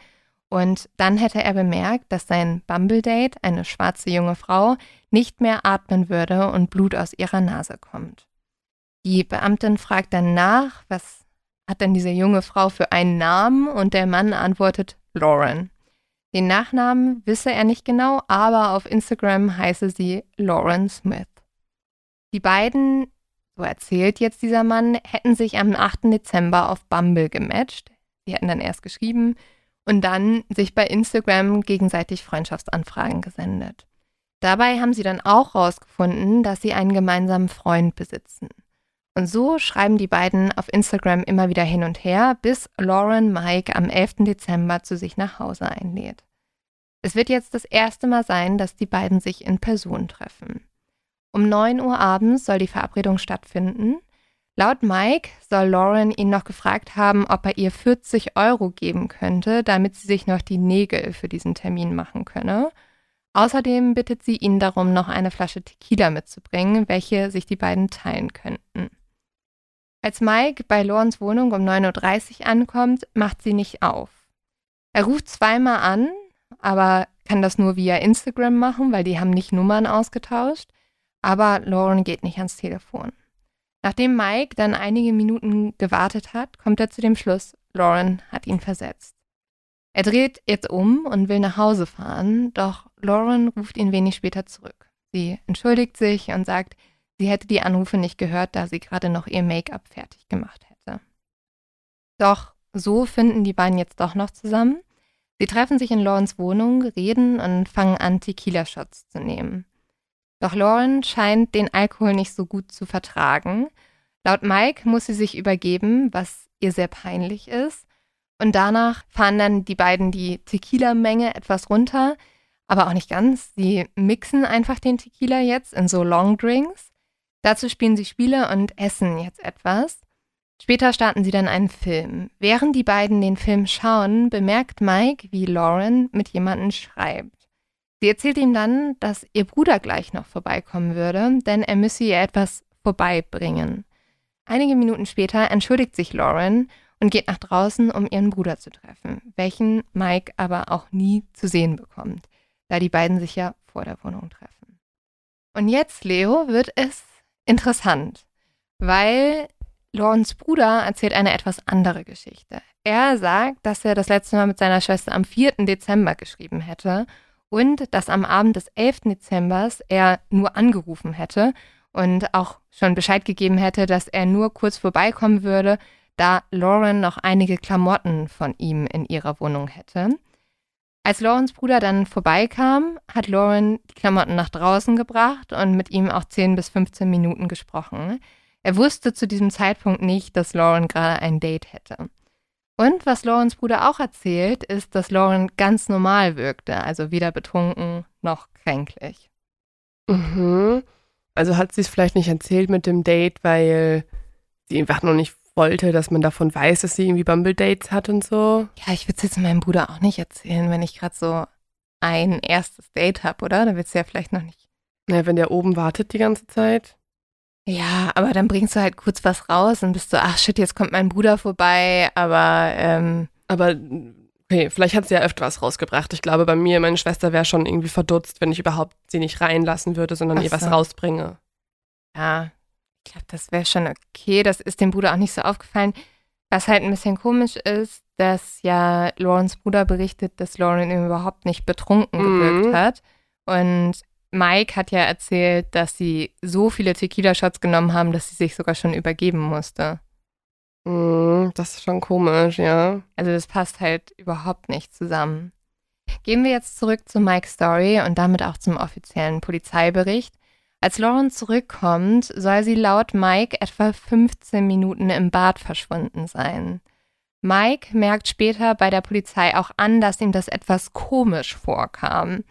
Und dann hätte er bemerkt, dass sein Bumble-Date, eine schwarze junge Frau, nicht mehr atmen würde und Blut aus ihrer Nase kommt. Die Beamtin fragt dann nach, was hat denn diese junge Frau für einen Namen und der Mann antwortet Lauren. Den Nachnamen wisse er nicht genau, aber auf Instagram heiße sie Lauren Smith. Die beiden, so erzählt jetzt dieser Mann, hätten sich am 8. Dezember auf Bumble gematcht. Sie hätten dann erst geschrieben und dann sich bei Instagram gegenseitig Freundschaftsanfragen gesendet. Dabei haben sie dann auch herausgefunden, dass sie einen gemeinsamen Freund besitzen. Und so schreiben die beiden auf Instagram immer wieder hin und her, bis Lauren Mike am 11. Dezember zu sich nach Hause einlädt. Es wird jetzt das erste Mal sein, dass die beiden sich in Person treffen. Um 9 Uhr abends soll die Verabredung stattfinden. Laut Mike soll Lauren ihn noch gefragt haben, ob er ihr 40 Euro geben könnte, damit sie sich noch die Nägel für diesen Termin machen könne. Außerdem bittet sie ihn darum, noch eine Flasche Tequila mitzubringen, welche sich die beiden teilen könnten. Als Mike bei Lorens Wohnung um 9.30 Uhr ankommt, macht sie nicht auf. Er ruft zweimal an, aber kann das nur via Instagram machen, weil die haben nicht Nummern ausgetauscht. Aber Lauren geht nicht ans Telefon. Nachdem Mike dann einige Minuten gewartet hat, kommt er zu dem Schluss, Lauren hat ihn versetzt. Er dreht jetzt um und will nach Hause fahren, doch Lauren ruft ihn wenig später zurück. Sie entschuldigt sich und sagt, sie hätte die Anrufe nicht gehört, da sie gerade noch ihr Make-up fertig gemacht hätte. Doch so finden die beiden jetzt doch noch zusammen. Sie treffen sich in Laurens Wohnung, reden und fangen an, Tequila-Shots zu nehmen. Doch Lauren scheint den Alkohol nicht so gut zu vertragen. Laut Mike muss sie sich übergeben, was ihr sehr peinlich ist. Und danach fahren dann die beiden die Tequila-Menge etwas runter, aber auch nicht ganz. Sie mixen einfach den Tequila jetzt in so Long Drinks. Dazu spielen sie Spiele und essen jetzt etwas. Später starten sie dann einen Film. Während die beiden den Film schauen, bemerkt Mike, wie Lauren mit jemandem schreibt. Sie erzählt ihm dann, dass ihr Bruder gleich noch vorbeikommen würde, denn er müsse ihr etwas vorbeibringen. Einige Minuten später entschuldigt sich Lauren und geht nach draußen, um ihren Bruder zu treffen, welchen Mike aber auch nie zu sehen bekommt, da die beiden sich ja vor der Wohnung treffen. Und jetzt, Leo, wird es interessant, weil Lawrence Bruder erzählt eine etwas andere Geschichte. Er sagt, dass er das letzte Mal mit seiner Schwester am 4. Dezember geschrieben hätte und dass am Abend des 11. Dezembers er nur angerufen hätte und auch schon Bescheid gegeben hätte, dass er nur kurz vorbeikommen würde, da Lauren noch einige Klamotten von ihm in ihrer Wohnung hätte. Als Laurens Bruder dann vorbeikam, hat Lauren die Klamotten nach draußen gebracht und mit ihm auch 10 bis 15 Minuten gesprochen. Er wusste zu diesem Zeitpunkt nicht, dass Lauren gerade ein Date hätte. Und was Laurens Bruder auch erzählt, ist, dass Lauren ganz normal wirkte, also weder betrunken noch kränklich. Mhm. Also hat sie es vielleicht nicht erzählt mit dem Date, weil sie einfach noch nicht wollte, dass man davon weiß, dass sie irgendwie Bumble-Dates hat und so. Ja, ich würde es jetzt meinem Bruder auch nicht erzählen, wenn ich gerade so ein erstes Date habe, oder? Da willst du ja vielleicht noch nicht. Ja, wenn der oben wartet die ganze Zeit. Ja, aber dann bringst du halt kurz was raus und bist so, ach shit, jetzt kommt mein Bruder vorbei, aber ähm, Aber okay, vielleicht hat sie ja öfter was rausgebracht. Ich glaube, bei mir, meine Schwester wäre schon irgendwie verdutzt, wenn ich überhaupt sie nicht reinlassen würde, sondern Ach ihr was so. rausbringe. ja, ich glaube, das wäre schon okay. Das ist dem Bruder auch nicht so aufgefallen. Was halt ein bisschen komisch ist, dass ja Laurens Bruder berichtet, dass Lauren ihm überhaupt nicht betrunken Mhm. gewirkt hat. Und Mike hat ja erzählt, dass sie so viele Tequila-Shots genommen haben, dass sie sich sogar schon übergeben musste. Mhm, das ist schon komisch, ja. Also das passt halt überhaupt nicht zusammen. Gehen wir jetzt zurück zu Mike's Story und damit auch zum offiziellen Polizeibericht. Als Lauren zurückkommt, soll sie laut Mike etwa 15 Minuten im Bad verschwunden sein. Mike merkt später bei der Polizei auch an, dass ihm das etwas komisch vorkam.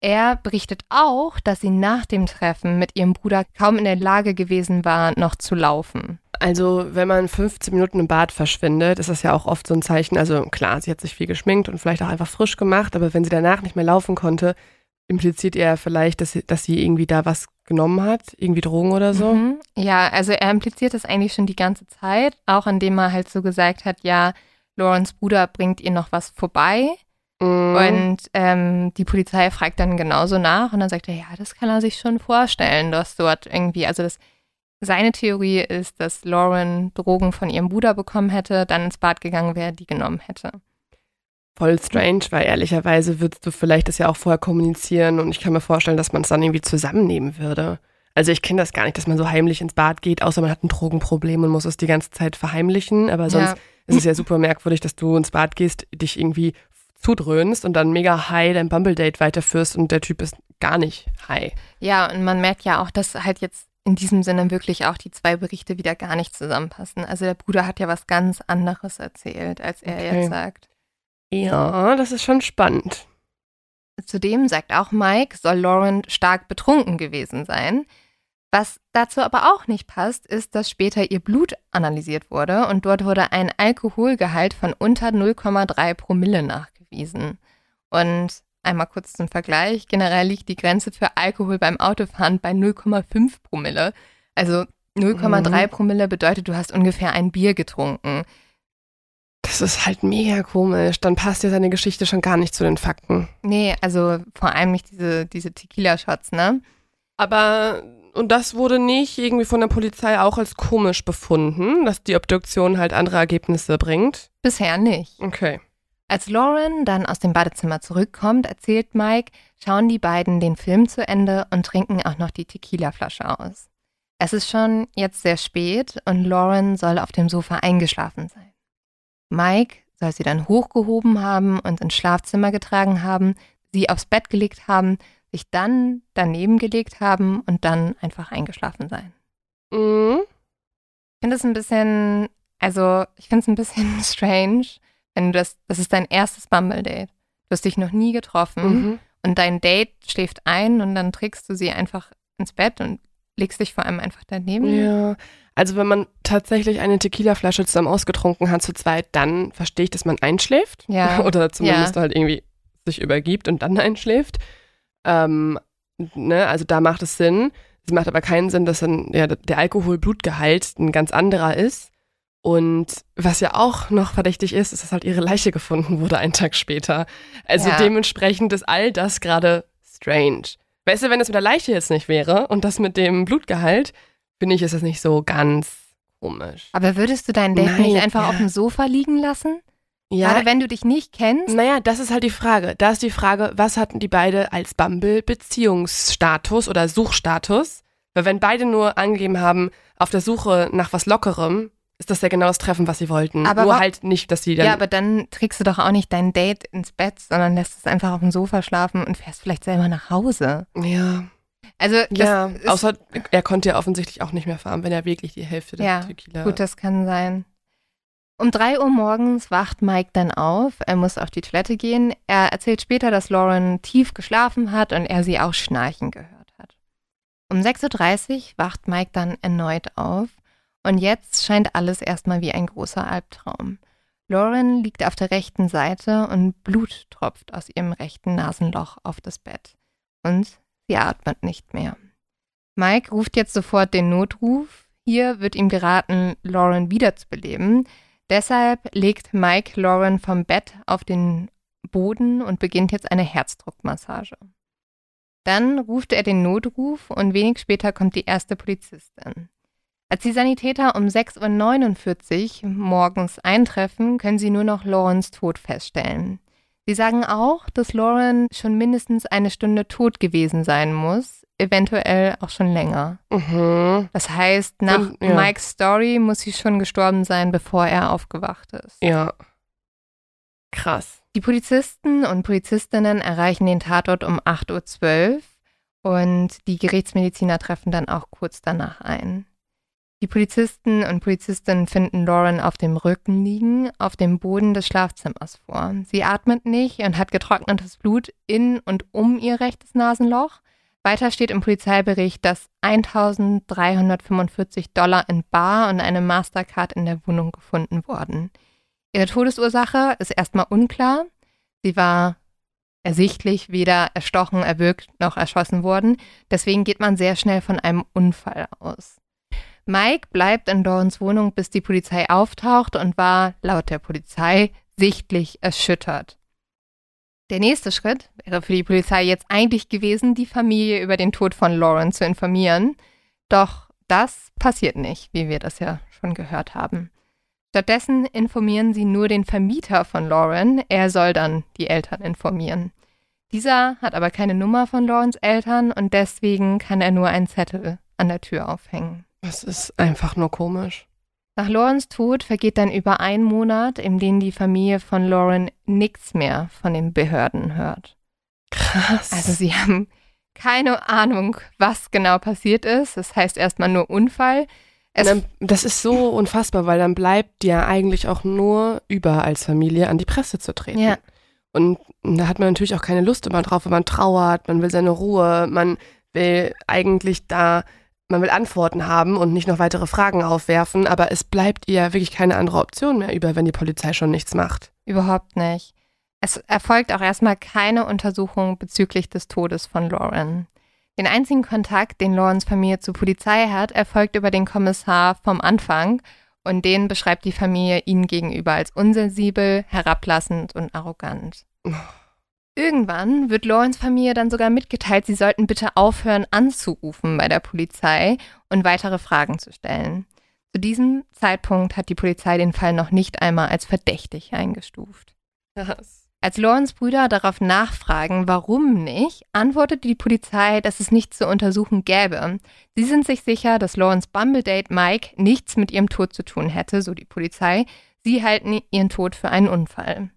Er berichtet auch, dass sie nach dem Treffen mit ihrem Bruder kaum in der Lage gewesen war, noch zu laufen. Also, wenn man 15 Minuten im Bad verschwindet, ist das ja auch oft so ein Zeichen. Also, klar, sie hat sich viel geschminkt und vielleicht auch einfach frisch gemacht, aber wenn sie danach nicht mehr laufen konnte, impliziert er vielleicht, dass sie, dass sie irgendwie da was genommen hat, irgendwie Drogen oder so. Mhm. Ja, also er impliziert das eigentlich schon die ganze Zeit, auch indem er halt so gesagt hat, ja, Laurens Bruder bringt ihr noch was vorbei. Mhm. Und ähm, die Polizei fragt dann genauso nach und dann sagt er, ja, das kann er sich schon vorstellen, dass dort irgendwie, also das, seine Theorie ist, dass Lauren Drogen von ihrem Bruder bekommen hätte, dann ins Bad gegangen wäre, die genommen hätte. Voll strange, weil ehrlicherweise würdest du vielleicht das ja auch vorher kommunizieren und ich kann mir vorstellen, dass man es dann irgendwie zusammennehmen würde. Also ich kenne das gar nicht, dass man so heimlich ins Bad geht, außer man hat ein Drogenproblem und muss es die ganze Zeit verheimlichen. Aber sonst Ja. ist es ja super merkwürdig, dass du ins Bad gehst, dich irgendwie zudröhnst und dann mega high dein Bumble-Date weiterführst und der Typ ist gar nicht high. Ja, und man merkt ja auch, dass halt jetzt in diesem Sinne wirklich auch die zwei Berichte wieder gar nicht zusammenpassen. Also der Bruder hat ja was ganz anderes erzählt, als er Okay. jetzt sagt. Ja, das ist schon spannend. Zudem sagt auch Mike, soll Lauren stark betrunken gewesen sein. Was dazu aber auch nicht passt, ist, dass später ihr Blut analysiert wurde und dort wurde ein Alkoholgehalt von unter 0,3 Promille nachgewiesen. Und einmal kurz zum Vergleich, generell liegt die Grenze für Alkohol beim Autofahren bei 0,5 Promille. Also 0,3 Mhm. Promille bedeutet, du hast ungefähr ein Bier getrunken. Das ist halt mega komisch. Dann passt ja seine Geschichte schon gar nicht zu den Fakten. Nee, also vor allem nicht diese, diese Tequila-Shots, ne? Aber, und das wurde nicht irgendwie von der Polizei auch als komisch befunden, dass die Obduktion halt andere Ergebnisse bringt. Bisher nicht. Okay. Als Lauren dann aus dem Badezimmer zurückkommt, erzählt Mike, schauen die beiden den Film zu Ende und trinken auch noch die Tequila-Flasche aus. Es ist schon jetzt sehr spät und Lauren soll auf dem Sofa eingeschlafen sein. Mike soll sie dann hochgehoben haben und ins Schlafzimmer getragen haben, sie aufs Bett gelegt haben, sich dann daneben gelegt haben und dann einfach eingeschlafen sein. Mhm. Ich finde es ein bisschen, also ich finde es ein bisschen strange, wenn du das, das ist dein erstes Bumble-Date. Du hast dich noch nie getroffen Mhm. und dein Date schläft ein und dann trägst du sie einfach ins Bett und legst dich vor allem einfach daneben. Ja. Also wenn man tatsächlich eine Tequila-Flasche zusammen ausgetrunken hat zu zweit, dann verstehe ich, dass man einschläft. Ja. Oder zumindest Ja. halt irgendwie sich übergibt und dann einschläft. Ähm, ne, also da macht es Sinn. Es macht aber keinen Sinn, dass dann ja, der Alkohol-Blutgehalt ein ganz anderer ist. Und was ja auch noch verdächtig ist, ist, dass halt ihre Leiche gefunden wurde einen Tag später. Also Ja. dementsprechend ist all das gerade strange. Weißt du, wenn das mit der Leiche jetzt nicht wäre und das mit dem Blutgehalt, finde ich, ist das nicht so ganz komisch. Aber würdest du dein Date nicht einfach ja. auf dem Sofa liegen lassen? Ja, Gerade wenn du dich nicht kennst? naja, das ist halt die Frage. Da ist die Frage, was hatten die beide als Bumble-Beziehungsstatus oder Suchstatus? Weil wenn beide nur angegeben haben, auf der Suche nach was Lockerem, ist das ja genau das Treffen, was sie wollten. Aber nur halt nicht, dass sie dann. Ja, aber dann trägst du doch auch nicht dein Date ins Bett, sondern lässt es einfach auf dem Sofa schlafen und fährst vielleicht selber nach Hause. ja, Also, ja. außer er konnte ja offensichtlich auch nicht mehr fahren, wenn er wirklich die Hälfte der Ja, Tequila. gut, das kann sein. Um drei Uhr morgens wacht Mike dann auf. Er muss auf die Toilette gehen. Er erzählt später, dass Lauren tief geschlafen hat und er sie auch schnarchen gehört hat. Um 6.30 Uhr wacht Mike dann erneut auf. Und jetzt scheint alles erstmal wie ein großer Albtraum. Lauren liegt auf der rechten Seite und Blut tropft aus ihrem rechten Nasenloch auf das Bett. Und sie atmet nicht mehr. Mike ruft jetzt sofort den Notruf. Hier wird ihm geraten, Lauren wiederzubeleben. Deshalb legt Mike Lauren vom Bett auf den Boden und beginnt jetzt eine Herzdruckmassage. Dann ruft er den Notruf und wenig später kommt die erste Polizistin. Als die Sanitäter um 6.49 Uhr morgens eintreffen, können sie nur noch Laurens Tod feststellen. Sie sagen auch, dass Lauren schon mindestens eine Stunde tot gewesen sein muss, eventuell auch schon länger. Mhm. Das heißt, nach Und- ja. Mikes Story muss sie schon gestorben sein, bevor er aufgewacht ist. Ja. Krass. Die Polizisten und Polizistinnen erreichen den Tatort um 8.12 Uhr und die Gerichtsmediziner treffen dann auch kurz danach ein. Die Polizisten und Polizistinnen finden Lauren auf dem Rücken liegen, auf dem Boden des Schlafzimmers vor. Sie atmet nicht und hat getrocknetes Blut in und um ihr rechtes Nasenloch. Weiter steht im Polizeibericht, dass 1345 Dollar in Bar und eine Mastercard in der Wohnung gefunden wurden. Ihre Todesursache ist erstmal unklar. Sie war ersichtlich weder erstochen, erwürgt noch erschossen worden. Deswegen geht man sehr schnell von einem Unfall aus. Mike bleibt in Dorans Wohnung, bis die Polizei auftaucht und war, laut der Polizei, sichtlich erschüttert. Der nächste Schritt wäre für die Polizei jetzt eigentlich gewesen, die Familie über den Tod von Lauren zu informieren. Doch das passiert nicht, wie wir das ja schon gehört haben. Stattdessen informieren sie nur den Vermieter von Lauren. Er soll dann die Eltern informieren. Dieser hat aber keine Nummer von Laurens Eltern und deswegen kann er nur einen Zettel an der Tür aufhängen. Das ist einfach nur komisch. Nach Laurens Tod vergeht dann über ein Monat, in dem die Familie von Lauren nichts mehr von den Behörden hört. Krass. Also sie haben keine Ahnung, was genau passiert ist. Das heißt erstmal nur Unfall. Dann, das ist so unfassbar, weil dann bleibt dir eigentlich auch nur über als Familie an die Presse zu treten. Ja. Und da hat man natürlich auch keine Lust immer drauf, wenn man trauert, man will seine Ruhe, man will eigentlich da, man will Antworten haben und nicht noch weitere Fragen aufwerfen, aber es bleibt ihr wirklich keine andere Option mehr über, wenn die Polizei schon nichts macht. Überhaupt nicht. Es erfolgt auch erstmal keine Untersuchung bezüglich des Todes von Lauren. Den einzigen Kontakt, den Laurens Familie zur Polizei hat, erfolgt über den Kommissar vom Anfang und den beschreibt die Familie ihnen gegenüber als unsensibel, herablassend und arrogant. Irgendwann wird Laurens Familie dann sogar mitgeteilt, sie sollten bitte aufhören anzurufen bei der Polizei und weitere Fragen zu stellen. Zu diesem Zeitpunkt hat die Polizei den Fall noch nicht einmal als verdächtig eingestuft. Krass. Als Lawrence Brüder darauf nachfragen, warum nicht, antwortet die Polizei, dass es nichts zu untersuchen gäbe. Sie sind sich sicher, dass Lawrence Bumbledate Mike nichts mit ihrem Tod zu tun hätte, so die Polizei. Sie halten ihren Tod für einen Unfall.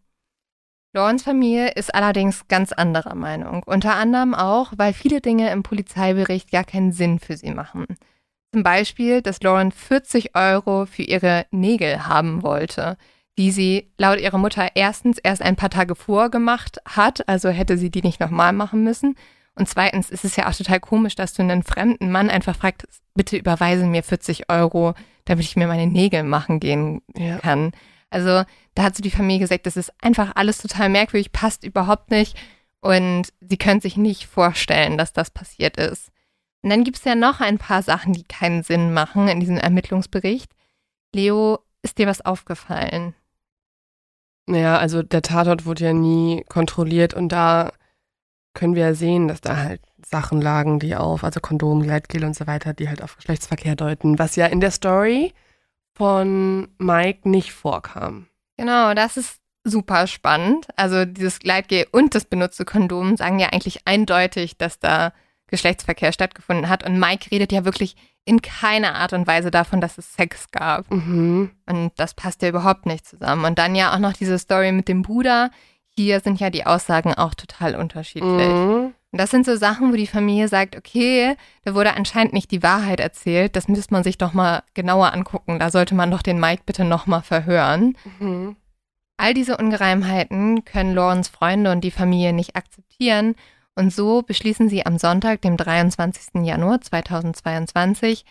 Lawrence Familie ist allerdings ganz anderer Meinung. Unter anderem auch, weil viele Dinge im Polizeibericht gar keinen Sinn für sie machen. Zum Beispiel, dass Lawrence 40 Euro für ihre Nägel haben wollte die sie laut ihrer Mutter erstens erst ein paar Tage vorgemacht hat, also hätte sie die nicht nochmal machen müssen. Und zweitens ist es ja auch total komisch, dass du einen fremden Mann einfach fragst, bitte überweise mir 40 Euro, damit ich mir meine Nägel machen gehen ja. kann. Also da hat so die Familie gesagt, das ist einfach alles total merkwürdig, passt überhaupt nicht. Und sie können sich nicht vorstellen, dass das passiert ist. Und dann gibt es ja noch ein paar Sachen, die keinen Sinn machen in diesem Ermittlungsbericht. Leo, ist dir was aufgefallen? Naja, also der Tatort wurde ja nie kontrolliert und da können wir ja sehen, dass da halt Sachen lagen, die auf, also Kondom, Gleitgel und so weiter, die halt auf Geschlechtsverkehr deuten, was ja in der Story von Mike nicht vorkam. Genau, das ist super spannend. Also dieses Gleitgel und das benutzte Kondom sagen ja eigentlich eindeutig, dass da Geschlechtsverkehr stattgefunden hat. Und Mike redet ja wirklich in keiner Art und Weise davon, dass es Sex gab. Mhm. Und das passt ja überhaupt nicht zusammen. Und dann ja auch noch diese Story mit dem Bruder. Hier sind ja die Aussagen auch total unterschiedlich. Mhm. Und das sind so Sachen, wo die Familie sagt, okay, da wurde anscheinend nicht die Wahrheit erzählt. Das müsste man sich doch mal genauer angucken. Da sollte man doch den Mike bitte noch mal verhören. Mhm. All diese Ungereimheiten können Lawrence Freunde und die Familie nicht akzeptieren und so beschließen sie am Sonntag, dem 23. Januar 2022,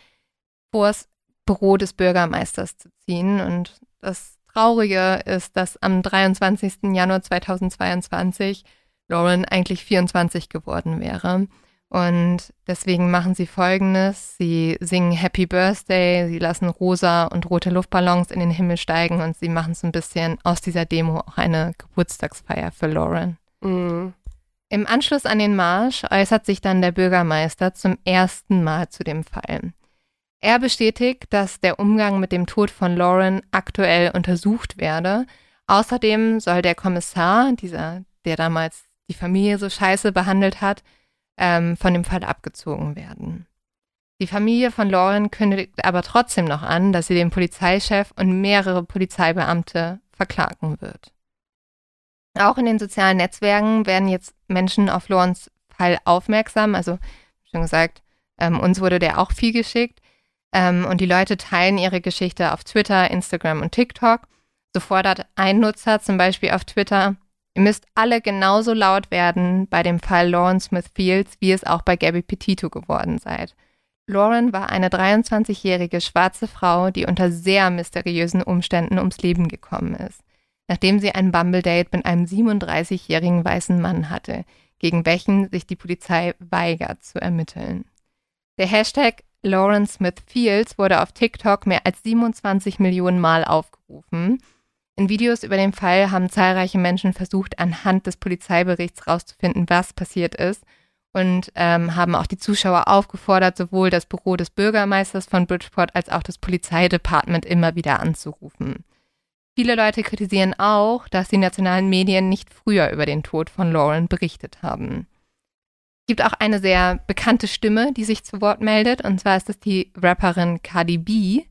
vor das Büro des Bürgermeisters zu ziehen. Und das Traurige ist, dass am 23. Januar 2022 Lauren eigentlich 24 geworden wäre. Und deswegen machen sie Folgendes. Sie singen Happy Birthday, sie lassen rosa und rote Luftballons in den Himmel steigen und sie machen so ein bisschen aus dieser Demo auch eine Geburtstagsfeier für Lauren. Mhm. Im Anschluss an den Marsch äußert sich dann der Bürgermeister zum ersten Mal zu dem Fall. Er bestätigt, dass der Umgang mit dem Tod von Lauren aktuell untersucht werde. Außerdem soll der Kommissar, dieser, der damals die Familie so scheiße behandelt hat, ähm, von dem Fall abgezogen werden. Die Familie von Lauren kündigt aber trotzdem noch an, dass sie den Polizeichef und mehrere Polizeibeamte verklagen wird. Auch in den sozialen Netzwerken werden jetzt Menschen auf Lorens Fall aufmerksam. Also, schon gesagt, ähm, uns wurde der auch viel geschickt. Ähm, und die Leute teilen ihre Geschichte auf Twitter, Instagram und TikTok. So fordert ein Nutzer zum Beispiel auf Twitter, ihr müsst alle genauso laut werden bei dem Fall Lauren Smith Fields, wie es auch bei Gabby Petito geworden seid. Lauren war eine 23-jährige schwarze Frau, die unter sehr mysteriösen Umständen ums Leben gekommen ist nachdem sie ein Bumble-Date mit einem 37-jährigen weißen Mann hatte, gegen welchen sich die Polizei weigert zu ermitteln. Der Hashtag Lauren Smith Fields wurde auf TikTok mehr als 27 Millionen Mal aufgerufen. In Videos über den Fall haben zahlreiche Menschen versucht, anhand des Polizeiberichts herauszufinden, was passiert ist und ähm, haben auch die Zuschauer aufgefordert, sowohl das Büro des Bürgermeisters von Bridgeport als auch das Polizeidepartement immer wieder anzurufen. Viele Leute kritisieren auch, dass die nationalen Medien nicht früher über den Tod von Lauren berichtet haben. Es gibt auch eine sehr bekannte Stimme, die sich zu Wort meldet, und zwar ist es die Rapperin Cardi B.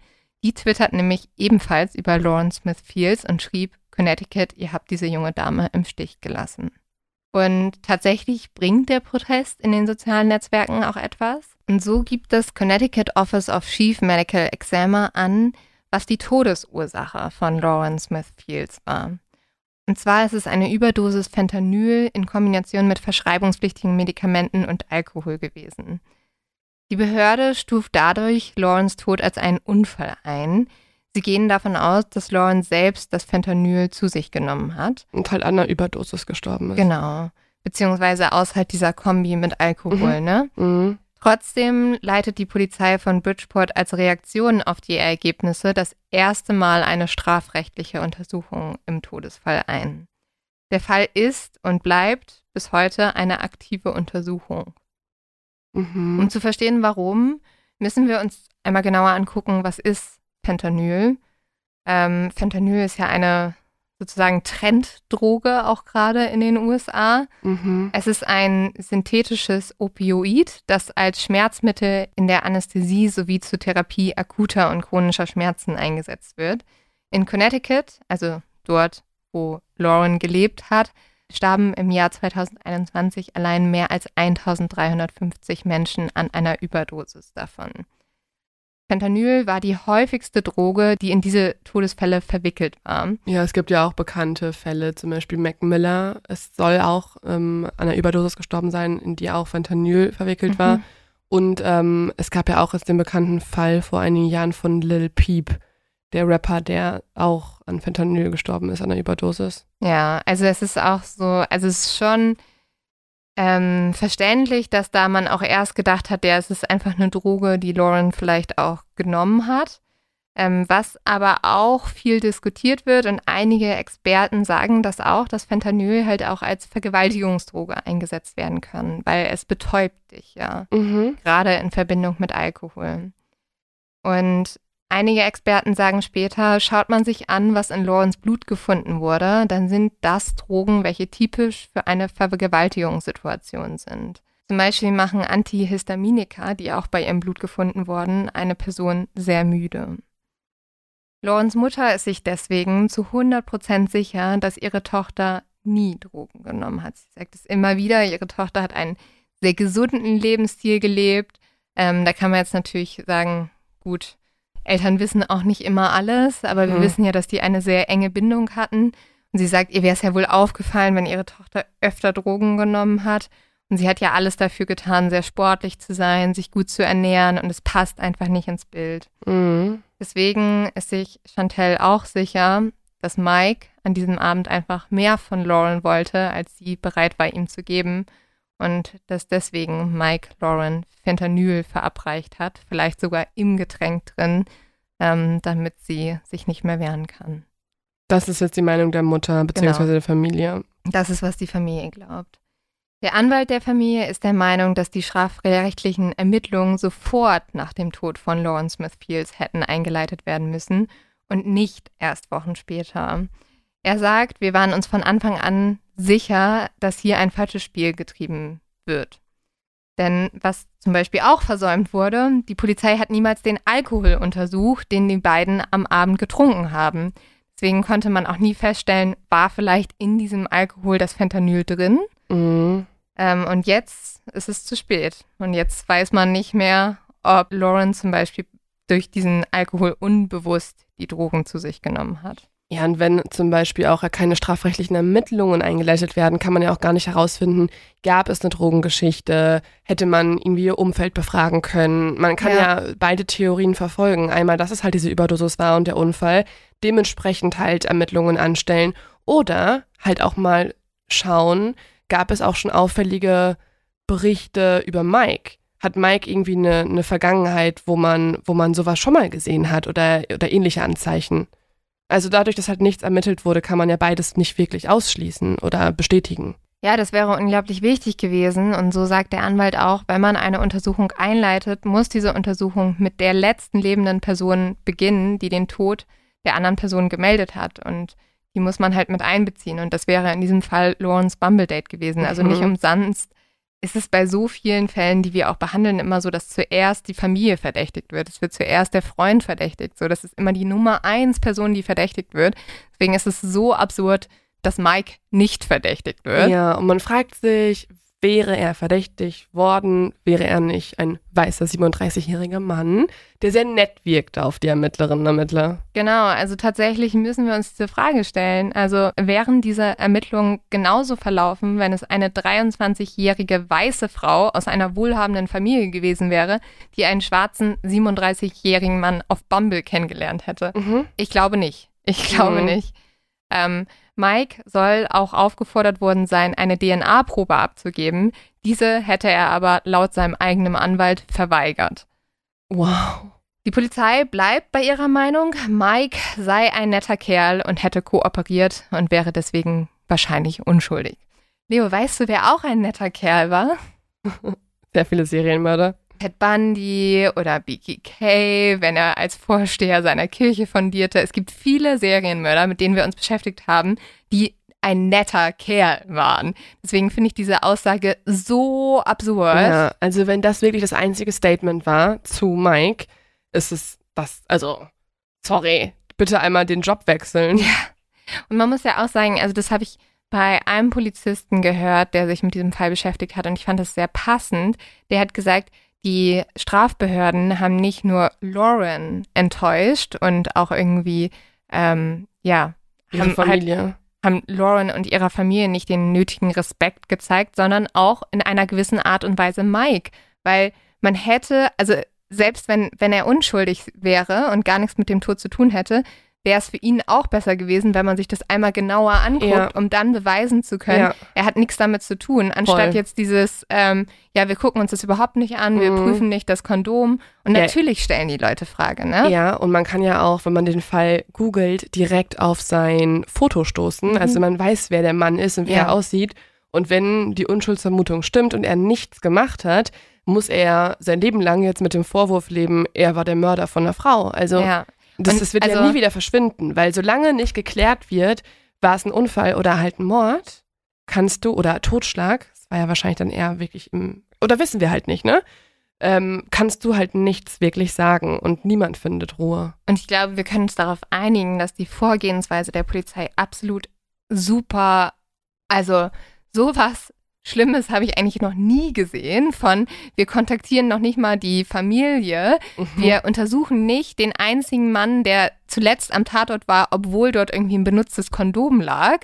Die twittert nämlich ebenfalls über Lauren Smith Fields und schrieb, Connecticut, ihr habt diese junge Dame im Stich gelassen. Und tatsächlich bringt der Protest in den sozialen Netzwerken auch etwas. Und so gibt das Connecticut Office of Chief Medical Examiner an, was die Todesursache von Lauren Smith Fields war. Und zwar ist es eine Überdosis Fentanyl in Kombination mit verschreibungspflichtigen Medikamenten und Alkohol gewesen. Die Behörde stuft dadurch Laurens Tod als einen Unfall ein. Sie gehen davon aus, dass Lauren selbst das Fentanyl zu sich genommen hat. Und halt an einer Überdosis gestorben ist. Genau. Beziehungsweise aus halt dieser Kombi mit Alkohol, mhm. ne? Mhm. Trotzdem leitet die Polizei von Bridgeport als Reaktion auf die Ergebnisse das erste Mal eine strafrechtliche Untersuchung im Todesfall ein. Der Fall ist und bleibt bis heute eine aktive Untersuchung. Mhm. Um zu verstehen, warum, müssen wir uns einmal genauer angucken, was ist Fentanyl. Ähm, Fentanyl ist ja eine sozusagen Trenddroge auch gerade in den USA. Mhm. Es ist ein synthetisches Opioid, das als Schmerzmittel in der Anästhesie sowie zur Therapie akuter und chronischer Schmerzen eingesetzt wird. In Connecticut, also dort, wo Lauren gelebt hat, starben im Jahr 2021 allein mehr als 1350 Menschen an einer Überdosis davon. Fentanyl war die häufigste Droge, die in diese Todesfälle verwickelt war. Ja, es gibt ja auch bekannte Fälle, zum Beispiel Mac Miller. Es soll auch ähm, an einer Überdosis gestorben sein, in die auch Fentanyl verwickelt war. Mhm. Und ähm, es gab ja auch jetzt den bekannten Fall vor einigen Jahren von Lil Peep, der Rapper, der auch an Fentanyl gestorben ist, an einer Überdosis. Ja, also es ist auch so, also es ist schon ähm, verständlich, dass da man auch erst gedacht hat, ja, es ist einfach eine Droge, die Lauren vielleicht auch genommen hat. Ähm, was aber auch viel diskutiert wird und einige Experten sagen das auch, dass Fentanyl halt auch als Vergewaltigungsdroge eingesetzt werden kann, weil es betäubt dich, ja Mhm. gerade in Verbindung mit Alkohol. Und einige Experten sagen später, schaut man sich an, was in Lawrence Blut gefunden wurde, dann sind das Drogen, welche typisch für eine Vergewaltigungssituation sind. Zum Beispiel machen Antihistaminika, die auch bei ihrem Blut gefunden wurden, eine Person sehr müde. Lawrence Mutter ist sich deswegen zu 100% sicher, dass ihre Tochter nie Drogen genommen hat. Sie sagt es immer wieder, ihre Tochter hat einen sehr gesunden Lebensstil gelebt. Ähm, da kann man jetzt natürlich sagen, gut, Eltern wissen auch nicht immer alles, aber wir Mhm. wissen ja, dass die eine sehr enge Bindung hatten. Und sie sagt, ihr wäre es ja wohl aufgefallen, wenn ihre Tochter öfter Drogen genommen hat. Und sie hat ja alles dafür getan, sehr sportlich zu sein, sich gut zu ernähren und es passt einfach nicht ins Bild. Mhm. Deswegen ist sich Chantel auch sicher, dass Mike an diesem Abend einfach mehr von Lauren wollte, als sie bereit war, ihm zu geben. Und dass deswegen Mike Lauren Fentanyl verabreicht hat, vielleicht sogar im Getränk drin, ähm, damit sie sich nicht mehr wehren kann. Das ist jetzt die Meinung der Mutter bzw. der Familie. Das ist, was die Familie glaubt. Der Anwalt der Familie ist der Meinung, dass die strafrechtlichen Ermittlungen sofort nach dem Tod von Lawrence Smith Fields hätten eingeleitet werden müssen und nicht erst Wochen später. Er sagt, wir waren uns von Anfang an sicher, dass hier ein falsches Spiel getrieben wird. Denn was zum Beispiel auch versäumt wurde, die Polizei hat niemals den Alkohol untersucht, den die beiden am Abend getrunken haben. Deswegen konnte man auch nie feststellen, war vielleicht in diesem Alkohol das Fentanyl drin. Mhm. Ähm, und jetzt ist es zu spät. Und jetzt weiß man nicht mehr, ob Lauren zum Beispiel durch diesen Alkohol unbewusst die Drogen zu sich genommen hat. Ja, und wenn zum Beispiel auch keine strafrechtlichen Ermittlungen eingeleitet werden, kann man ja auch gar nicht herausfinden, gab es eine Drogengeschichte, hätte man irgendwie ihr Umfeld befragen können. Man kann ja. Ja. beide Theorien verfolgen. Einmal, dass es halt diese Überdosis war und der Unfall, dementsprechend halt Ermittlungen anstellen oder halt auch mal schauen, gab es auch schon auffällige Berichte über Mike? Hat Mike irgendwie eine, eine Vergangenheit, wo man, wo man sowas schon mal gesehen hat oder, oder ähnliche Anzeichen? Also dadurch, dass halt nichts ermittelt wurde, kann man ja beides nicht wirklich ausschließen oder bestätigen. Ja, das wäre unglaublich wichtig gewesen. Und so sagt der Anwalt auch, wenn man eine Untersuchung einleitet, muss diese Untersuchung mit der letzten lebenden Person beginnen, die den Tod der anderen Person gemeldet hat. Und die muss man halt mit einbeziehen. Und das wäre in diesem Fall Lawrence Bumbledate gewesen. Also nicht Mhm. Umsonst ist es bei so vielen Fällen, die wir auch behandeln, immer so, dass zuerst die Familie verdächtigt wird. Es wird zuerst der Freund verdächtigt. So, das ist immer die Nummer eins Person, die verdächtigt wird. Deswegen ist es so absurd, dass Mike nicht verdächtigt wird. Ja, und man fragt sich, wäre er verdächtig worden, wäre er nicht ein weißer 37-jähriger Mann, der sehr nett wirkte auf die Ermittlerinnen und Ermittler. Genau, also tatsächlich müssen wir uns diese Frage stellen. Also wären diese Ermittlungen genauso verlaufen, wenn es eine 23-jährige weiße Frau aus einer wohlhabenden Familie gewesen wäre, die einen schwarzen 37-jährigen Mann auf Bumble kennengelernt hätte? Mhm. Ich glaube nicht. Ich glaube Mhm. nicht. Ähm, Mike soll auch aufgefordert worden sein, eine DNA-Probe abzugeben. Diese hätte er aber laut seinem eigenen Anwalt verweigert. Wow. Die Polizei bleibt bei ihrer Meinung, Mike sei ein netter Kerl und hätte kooperiert und wäre deswegen wahrscheinlich unschuldig. Leo, weißt du, wer auch ein netter Kerl war? Sehr viele Serienmörder. Ted Bundy oder BKK, wenn er als Vorsteher seiner Kirche fundierte. Es gibt viele Serienmörder, mit denen wir uns beschäftigt haben, die ein netter Kerl waren. Deswegen finde ich diese Aussage so absurd. Ja, also wenn das wirklich das einzige Statement war zu Mike, ist es das, also, sorry, bitte einmal den Job wechseln. Ja. Und man muss ja auch sagen, also das habe ich bei einem Polizisten gehört, der sich mit diesem Fall beschäftigt hat und ich fand das sehr passend. Der hat gesagt, die Strafbehörden haben nicht nur Lauren enttäuscht und auch irgendwie, ähm, ja, Ihre haben Familie. Halt, haben Lauren und ihrer Familie nicht den nötigen Respekt gezeigt, sondern auch in einer gewissen Art und Weise Mike. Weil man hätte, also selbst wenn, wenn er unschuldig wäre und gar nichts mit dem Tod zu tun hätte, wäre es für ihn auch besser gewesen, wenn man sich das einmal genauer anguckt, Ja. um dann beweisen zu können, Ja. er hat nichts damit zu tun, anstatt Voll. jetzt dieses, ähm, ja, wir gucken uns das überhaupt nicht an, wir Mhm. prüfen nicht das Kondom. Und Ja. natürlich stellen die Leute Frage, ne? Ja, und man kann ja auch, wenn man den Fall googelt, direkt auf sein Foto stoßen. Mhm. Also man weiß, wer der Mann ist und wie er aussieht. Und wenn die Unschuldsvermutung stimmt und er nichts gemacht hat, muss er sein Leben lang jetzt mit dem Vorwurf leben, er war der Mörder von einer Frau. Also Ja. Das, das wird ja also- nie wieder verschwinden, weil solange nicht geklärt wird, war es ein Unfall oder halt ein Mord, kannst du, oder Totschlag, das war ja wahrscheinlich dann eher wirklich im, oder wissen wir halt nicht, ne? Ähm, kannst du halt nichts wirklich sagen und niemand findet Ruhe. Und ich glaube, wir können uns darauf einigen, dass die Vorgehensweise der Polizei absolut super, also sowas Schlimmes habe ich eigentlich noch nie gesehen von, wir kontaktieren noch nicht mal die Familie, Mhm. wir untersuchen nicht den einzigen Mann, der zuletzt am Tatort war, obwohl dort irgendwie ein benutztes Kondom lag.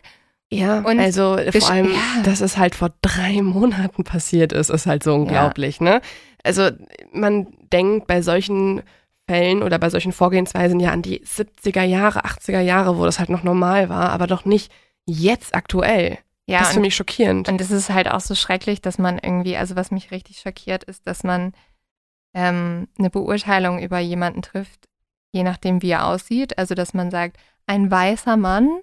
Ja, Und also vor allem, ja. dass es halt vor drei Monaten passiert ist, ist halt so unglaublich, ne? Also man denkt bei solchen Fällen oder bei solchen Vorgehensweisen ja an die 70er Jahre, 80er Jahre, wo das halt noch normal war, aber doch nicht jetzt aktuell. Ja, das ist für mich schockierend. und es ist halt auch so schrecklich, dass man irgendwie, also was mich richtig schockiert, ist, dass man ähm, eine Beurteilung über jemanden trifft, je nachdem, wie er aussieht. Also, dass man sagt, ein weißer Mann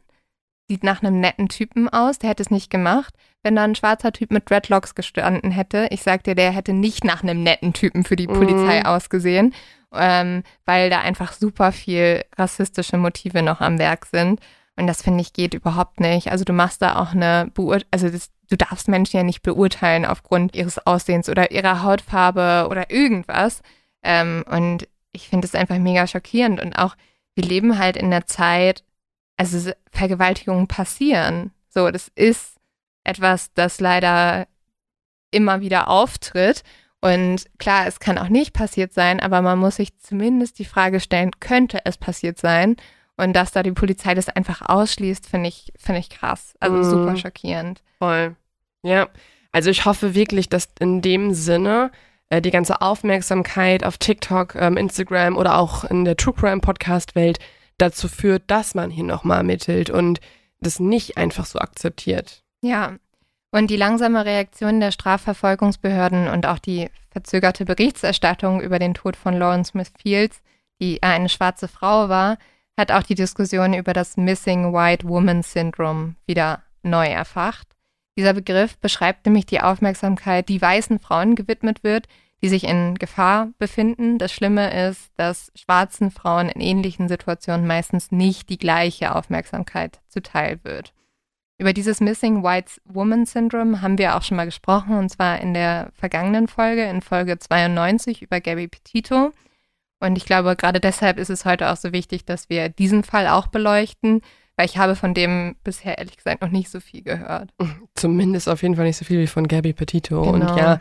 sieht nach einem netten Typen aus, der hätte es nicht gemacht. Wenn da ein schwarzer Typ mit Dreadlocks gestanden hätte, ich sag dir, der hätte nicht nach einem netten Typen für die. Polizei ausgesehen, ähm, weil da einfach super viel rassistische Motive noch am Werk sind. Und das finde ich geht überhaupt nicht. Also du machst da auch eine Beurteilung, also das, du darfst Menschen ja nicht beurteilen aufgrund ihres Aussehens oder ihrer Hautfarbe oder irgendwas. Ähm, und ich finde es einfach mega schockierend. Und auch, wir leben halt in der Zeit, also Vergewaltigungen passieren. So, das ist etwas, das leider immer wieder auftritt. Und klar, es kann auch nicht passiert sein, aber man muss sich zumindest die Frage stellen, könnte es passiert sein? Und dass da die Polizei das einfach ausschließt, finde ich, finde ich krass. Also Mhm. super schockierend. Voll. Ja, also ich hoffe wirklich, dass in dem Sinne äh, die ganze Aufmerksamkeit auf TikTok, ähm, Instagram oder auch in der True Crime Podcast Welt dazu führt, dass man hier nochmal ermittelt und das nicht einfach so akzeptiert. Ja. Und die langsame Reaktion der Strafverfolgungsbehörden und auch die verzögerte Berichterstattung über den Tod von Lauren Smith Fields, die eine schwarze Frau war, hat auch die Diskussion über das Missing White Woman Syndrome wieder neu erfacht. Dieser Begriff beschreibt nämlich die Aufmerksamkeit, die weißen Frauen gewidmet wird, die sich in Gefahr befinden. Das Schlimme ist, dass schwarzen Frauen in ähnlichen Situationen meistens nicht die gleiche Aufmerksamkeit zuteil wird. Über dieses Missing White Woman Syndrome haben wir auch schon mal gesprochen, und zwar in der vergangenen Folge, in Folge 92 über Gabby Petito. Und ich glaube, gerade deshalb ist es heute auch so wichtig, dass wir diesen Fall auch beleuchten, weil ich habe von dem bisher ehrlich gesagt noch nicht so viel gehört. Zumindest auf jeden Fall nicht so viel wie von Gabby Petito. Und Genau. ja,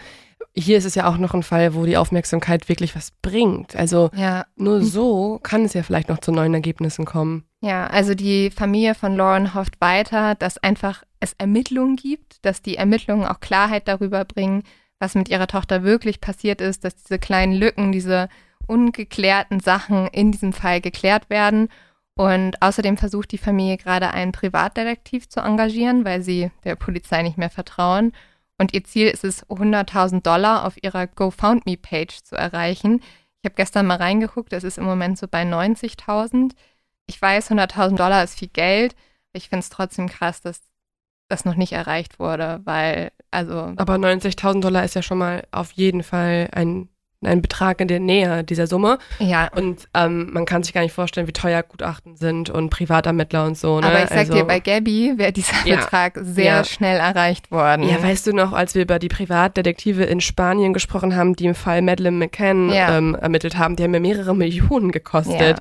hier ist es ja auch noch ein Fall, wo die Aufmerksamkeit wirklich was bringt. Also Ja, nur so kann es ja vielleicht noch zu neuen Ergebnissen kommen. ja, also die Familie von Lauren hofft weiter, dass einfach es Ermittlungen gibt, dass die Ermittlungen auch Klarheit darüber bringen, was mit ihrer Tochter wirklich passiert ist, dass diese kleinen Lücken, diese ungeklärten Sachen in diesem Fall geklärt werden. Und außerdem versucht die Familie gerade einen Privatdetektiv zu engagieren, weil sie der Polizei nicht mehr vertrauen. Und ihr Ziel ist es, 100.000 Dollar auf ihrer GoFundMe-Page zu erreichen. Ich habe gestern mal reingeguckt, das ist im Moment so bei 90.000. Ich weiß, 100.000 Dollar ist viel Geld. Ich finde es trotzdem krass, dass das noch nicht erreicht wurde, weil, also, Aber 90.000 Dollar ist ja schon mal auf jeden Fall ein ein Betrag in der Nähe dieser Summe. Ja. Und ähm, man kann sich gar nicht vorstellen, wie teuer Gutachten sind und Privatermittler und so. Ne? Aber ich sag also, dir, bei Gabby wäre dieser Ja. Betrag sehr Ja. schnell erreicht worden. Ja, weißt du noch, als wir über die Privatdetektive in Spanien gesprochen haben, die im Fall Madeleine McCann Ja. ähm, ermittelt haben, die haben ja mehrere Millionen gekostet.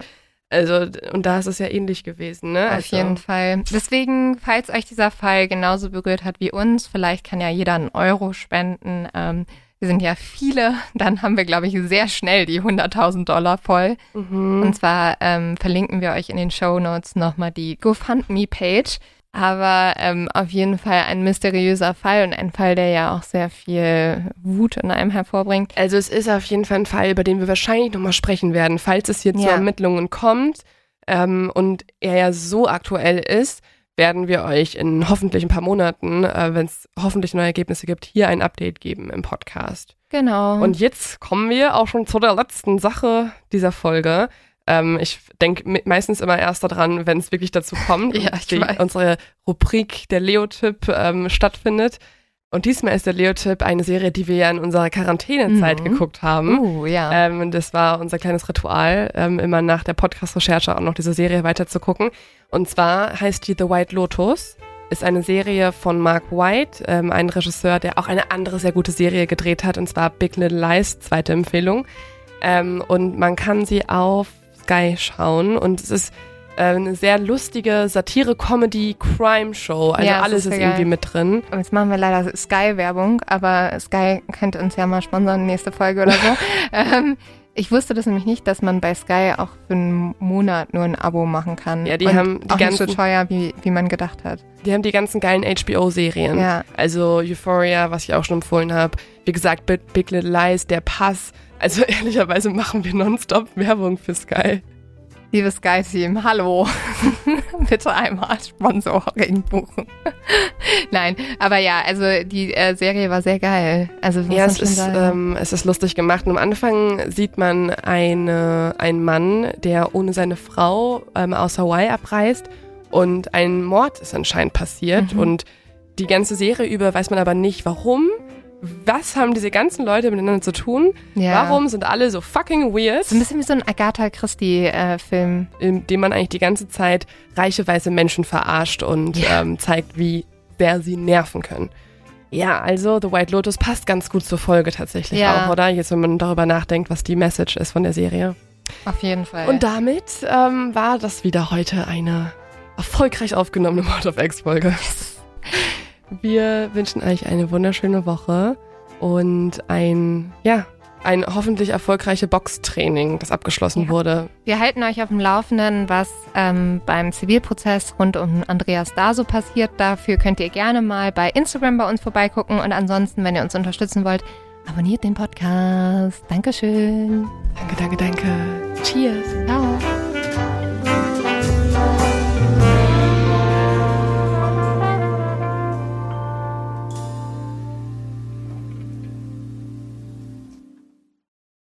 Also, und da ist es ja ähnlich gewesen, ne? Auf also, jeden Fall. Deswegen, falls euch dieser Fall genauso berührt hat wie uns, vielleicht kann ja jeder einen Euro spenden. Ähm, wir sind ja viele, dann haben wir, glaube ich, sehr schnell die 100.000 Dollar voll. Mhm. Und zwar ähm, verlinken wir euch in den Show Notes nochmal die GoFundMe-Page. Aber ähm, auf jeden Fall ein mysteriöser Fall und ein Fall, der ja auch sehr viel Wut in einem hervorbringt. Also es ist auf jeden Fall ein Fall, über den wir wahrscheinlich nochmal sprechen werden, falls es hier zu Ja. Ermittlungen kommt ähm, und er ja so aktuell ist, werden wir euch in hoffentlich ein paar Monaten, äh, wenn es hoffentlich neue Ergebnisse gibt, hier ein Update geben im Podcast. Genau. Und jetzt kommen wir auch schon zu der letzten Sache dieser Folge. Ähm, ich denke meistens immer erst daran, wenn es wirklich dazu kommt Ja, die, unsere Rubrik der Leotyp ähm, stattfindet. Und diesmal ist der Leotyp eine Serie, die wir ja in unserer Quarantänezeit Mhm. geguckt haben. uh, ja. Ähm, und das war unser kleines Ritual, ähm, immer nach der Podcast-Recherche auch noch diese Serie weiter zu gucken. Und zwar heißt die The White Lotus. Ist eine Serie von Mark White, ähm, ein Regisseur, der auch eine andere sehr gute Serie gedreht hat, und zwar Big Little Lies, zweite Empfehlung. Ähm, und man kann sie auf Sky schauen. Und es ist eine sehr lustige Satire-Comedy-Crime-Show. Also Ja, es alles ist ist irgendwie mit drin. Und Jetzt machen wir leider Sky-Werbung, aber Sky könnte uns ja mal sponsern, nächste Folge oder so. ähm, ich wusste das nämlich nicht, dass man bei Sky auch für einen Monat nur ein Abo machen kann. Ja, die Und haben die auch nicht so ganzen- teuer, wie, wie man gedacht hat. Die haben die ganzen geilen HBO-Serien. Ja. Also Euphoria, was ich auch schon empfohlen habe. Wie gesagt, Big, Big Little Lies, der Pass. Also ehrlicherweise machen wir nonstop Werbung für Sky. Liebes Sky-Team, hallo. Bitte einmal Sponsoring buchen. Nein, aber ja, also die äh, Serie war sehr geil. Also Ja, es ist, ähm, es ist lustig gemacht. Und am Anfang sieht man eine, einen Mann, der ohne seine Frau ähm, aus Hawaii abreist. Und ein Mord ist anscheinend passiert. Mhm. Und die ganze Serie über weiß man aber nicht, warum. Was haben diese ganzen Leute miteinander zu tun? ja. Warum sind alle so fucking weird? So ein bisschen wie so ein Agatha Christie-Film. in dem man eigentlich die ganze Zeit reiche weiße Menschen verarscht und Ja. ähm, zeigt, wie sehr sie nerven können. Ja, also The White Lotus passt ganz gut zur Folge tatsächlich Ja. auch, oder? Jetzt, wenn man darüber nachdenkt, was die Message ist von der Serie. Auf jeden Fall. Und damit ähm, war das wieder heute eine erfolgreich aufgenommene Mord of X-Folge. Wir wünschen euch eine wunderschöne Woche und ein, ja, ein hoffentlich erfolgreiche Boxtraining, das abgeschlossen Ja. wurde. Wir halten euch auf dem Laufenden, was ähm, beim Zivilprozess rund um Andreas Daso passiert. Dafür könnt ihr gerne mal bei Instagram bei uns vorbeigucken. Und ansonsten, wenn ihr uns unterstützen wollt, abonniert den Podcast. Dankeschön. Danke, danke, danke. Cheers. Ciao.